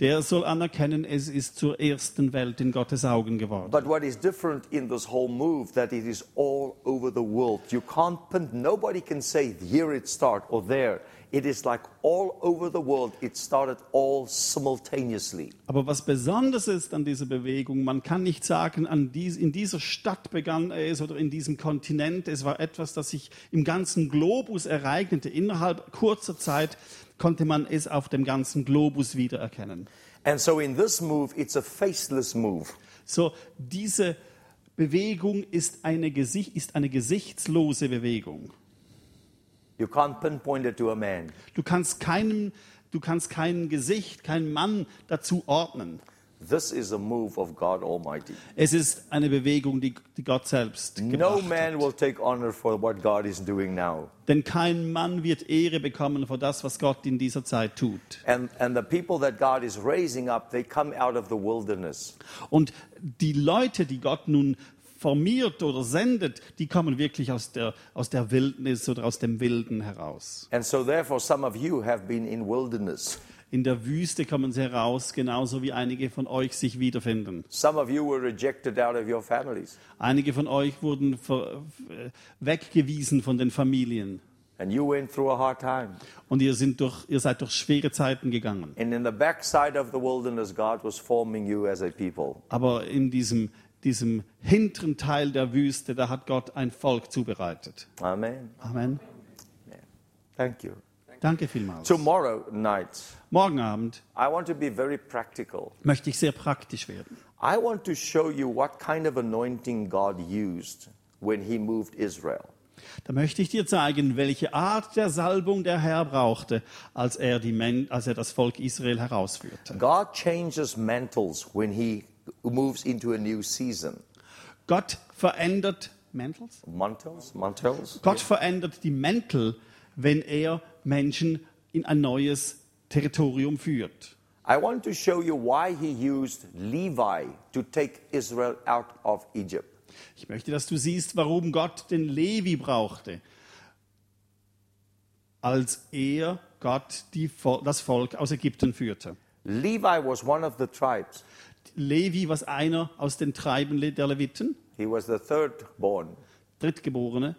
der soll anerkennen, es ist zur ersten Welt in Gottes Augen geworden. But what is different in this whole move that it is all over the world. You can't nobody can say here it start or there. It is like all over the world. It started all simultaneously. Aber was besonders ist an dieser Bewegung, man kann nicht sagen, dies, in dieser Stadt begann es oder in diesem Kontinent. Es war etwas, das sich im ganzen Globus ereignete. Innerhalb kurzer Zeit konnte man es auf dem ganzen Globus wiedererkennen. And so in this move, it's a faceless move. So, diese Bewegung ist eine, Gesicht, ist eine gesichtslose Bewegung. You can't pinpoint it to a man. Du kannst keinem, du kannst kein Gesicht, keinen Mann dazu ordnen. This is a move of God Almighty. Es ist eine Bewegung, die, die Gott selbst No man hat. will take honor for what God is doing now. Denn kein Mann wird Ehre bekommen für das, was Gott in dieser Zeit tut. And, and the people that God is raising up, they come out of the wilderness. Und die Leute, die Gott nun formiert oder sendet, die kommen wirklich aus der, aus der Wildnis oder aus dem Wilden heraus. And so, therefore, some of you have been in wilderness. In der Wüste kommen sie heraus, genauso wie einige von euch sich wiederfinden. Some of you were rejected out of your families, Einige von euch wurden äh, weggewiesen von den Familien. and you went through a hard time. Und ihr, sind durch, ihr seid durch schwere Zeiten gegangen. And in the backside of the wilderness, God was forming you as a people. Aber in diesem, diesem hinteren Teil der Wüste, da hat Gott ein Volk zubereitet. Amen. Amen. Thank you. Danke vielmals. Tomorrow night, Morgen Abend I want to be very practical. möchte ich sehr praktisch werden. I want to show you what kind of anointing God used when He moved Israel. Da möchte ich dir zeigen, welche Art der Salbung der Herr brauchte, als er, die als er das Volk Israel herausführte. God changes mantles when He moves into a new season. Gott verändert Mantles? Mantles? Mantles? Gott verändert die Mäntel, wenn er Menschen in ein neues Territorium führt. I want to show you why He used Levi to take Israel out of Egypt. Ich möchte, dass du siehst, warum Gott den Levi brauchte, als er Gott die, das Volk aus Ägypten führte. Levi was one of the tribes. Levi war einer aus den Treiben der Leviten, He was the third born Drittgeborene,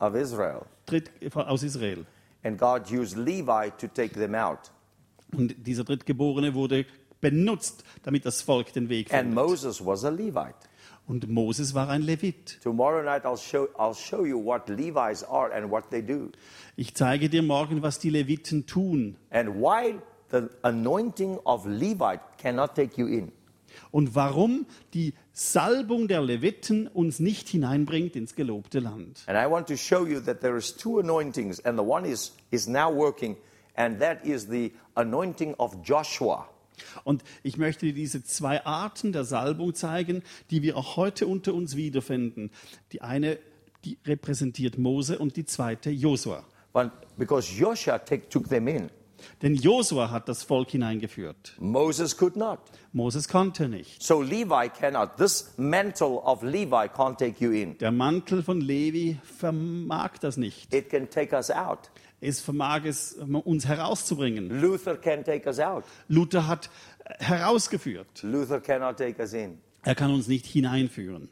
of Israel. Dritt, aus Israel. And God used Levi to take them out. Und dieser Drittgeborene wurde benutzt, damit das Volk den Weg And findet. Moses was a Levite. Und Moses war ein Levit. Tomorrow night I'll show, I'll show you what Levites are and what they do. Ich zeige dir morgen, was die Leviten tun And why the anointing of Levite cannot take you in. Und warum die Salbung der Leviten uns nicht hineinbringt ins gelobte Land. And I want to show you that there is two anointings, and the one is, is now working, and that is the anointing of Joshua. Und ich möchte dir diese zwei Arten der Salbung zeigen, die wir auch heute unter uns wiederfinden. Die eine, die repräsentiert Mose und die zweite Josua. But because Joshua take, took them in, Denn Josua hat das Volk hineingeführt. Moses could not. Moses konnte nicht. So Levi cannot. This mantle of Levi can't take you in. Der Mantel von Levi vermag das nicht. It can take us out. Es vermag es, uns herauszubringen. Luther can take us out. Luther hat herausgeführt. Luther cannot take us in. Er kann uns nicht hineinführen.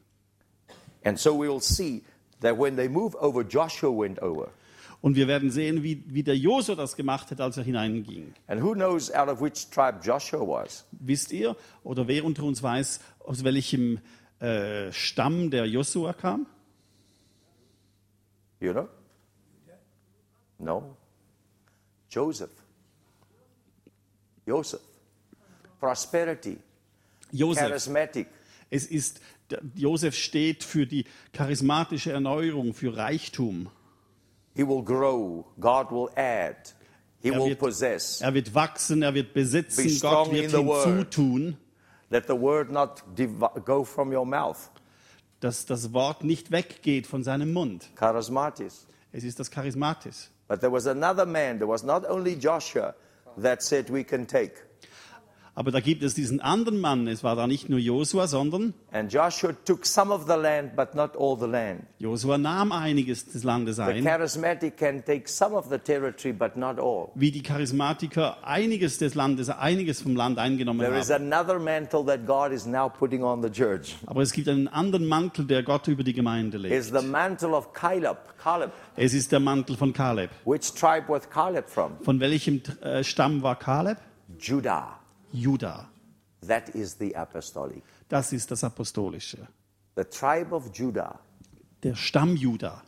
And so we will see that when they move over, Joshua went over. Und wir werden sehen, wie, wie der Josua das gemacht hat, als er hineinging. And who knows out of which tribe Joshua was? Wisst ihr, oder wer unter uns weiß, aus welchem äh, Stamm der Josua kam? You know? No. Joseph. Joseph. Prosperity. Josef. Charismatic. Es ist, Josef steht für die charismatische Erneuerung, für Reichtum. He will grow. God will add. He Er will wird- possess. Er wird wachsen, er wird Be besitzen, strong Gott wird in the word. hinzutun, Let the word not go from your mouth. dass das Wort nicht weggeht von seinem Mund. Charismatis. Es ist das Charismatis. But there was another man, there was not only Joshua that said we can take. Aber da gibt es diesen anderen Mann. Es war da nicht nur Josua, sondern And Joshua took some of the land, but not all the land. Josua nahm einiges des Landes The ein, charismatic can take some of the territory, but not all. wie die Charismatiker einiges des Landes, einiges vom Land eingenommen There is haben. another mantle that God is now putting on the church. Aber es gibt einen anderen Mantel, der Gott über die Gemeinde legt. the mantle of Caleb. Caleb. Es ist der Mantel von Kaleb. Which tribe was Caleb from? Von welchem äh, Stamm war Kaleb? Judah. Juda. That is the apostolic. Das ist das Apostolische. The tribe of Judah, Der Stamm Juda,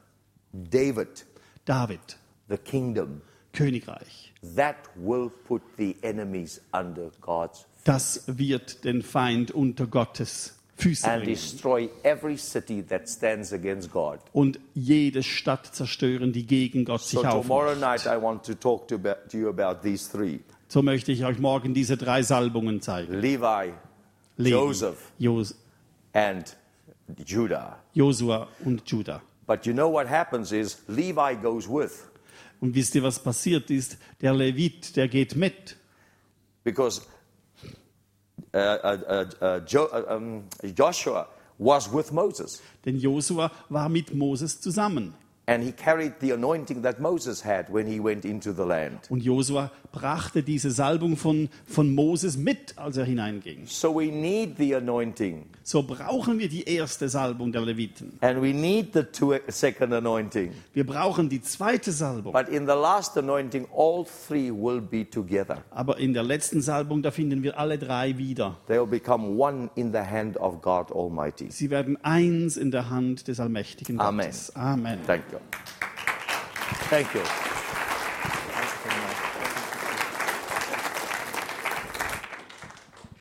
David, David, the kingdom, Königreich. that will put the enemies under God's Das wird den Feind unter Gottes Füße and destroy every city that stands against God. und jede Stadt zerstören, die gegen Gott So sich tomorrow aufmacht. night I want to talk to, to you about these three. So möchte ich euch morgen diese drei Salbungen zeigen. Levi, Levi, Joseph. Jos and Judah. Josua und Juda. But you know what happens is Levi goes with Und wisst ihr, was passiert ist? Der Levit, der geht mit. because uh, uh, uh, uh, jo- uh, um, Joshua was with Moses Denn Josua war mit Moses zusammen. and he carried the anointing that Moses had when he went into the land. Und Josua brachte diese Salbung von, von Moses mit, als er hineinging. So we need the anointing So brauchen wir die erste Salbung der Leviten. and we need the two, second anointing. Wir brauchen die zweite Salbung. But in the last anointing, all three will be together. Aber in der letzten Salbung, da finden wir alle drei wieder. They will become one in the hand of God Almighty. Sie werden eins in der Hand des allmächtigen Amen. Gottes. Amen. Thank you. Thank you.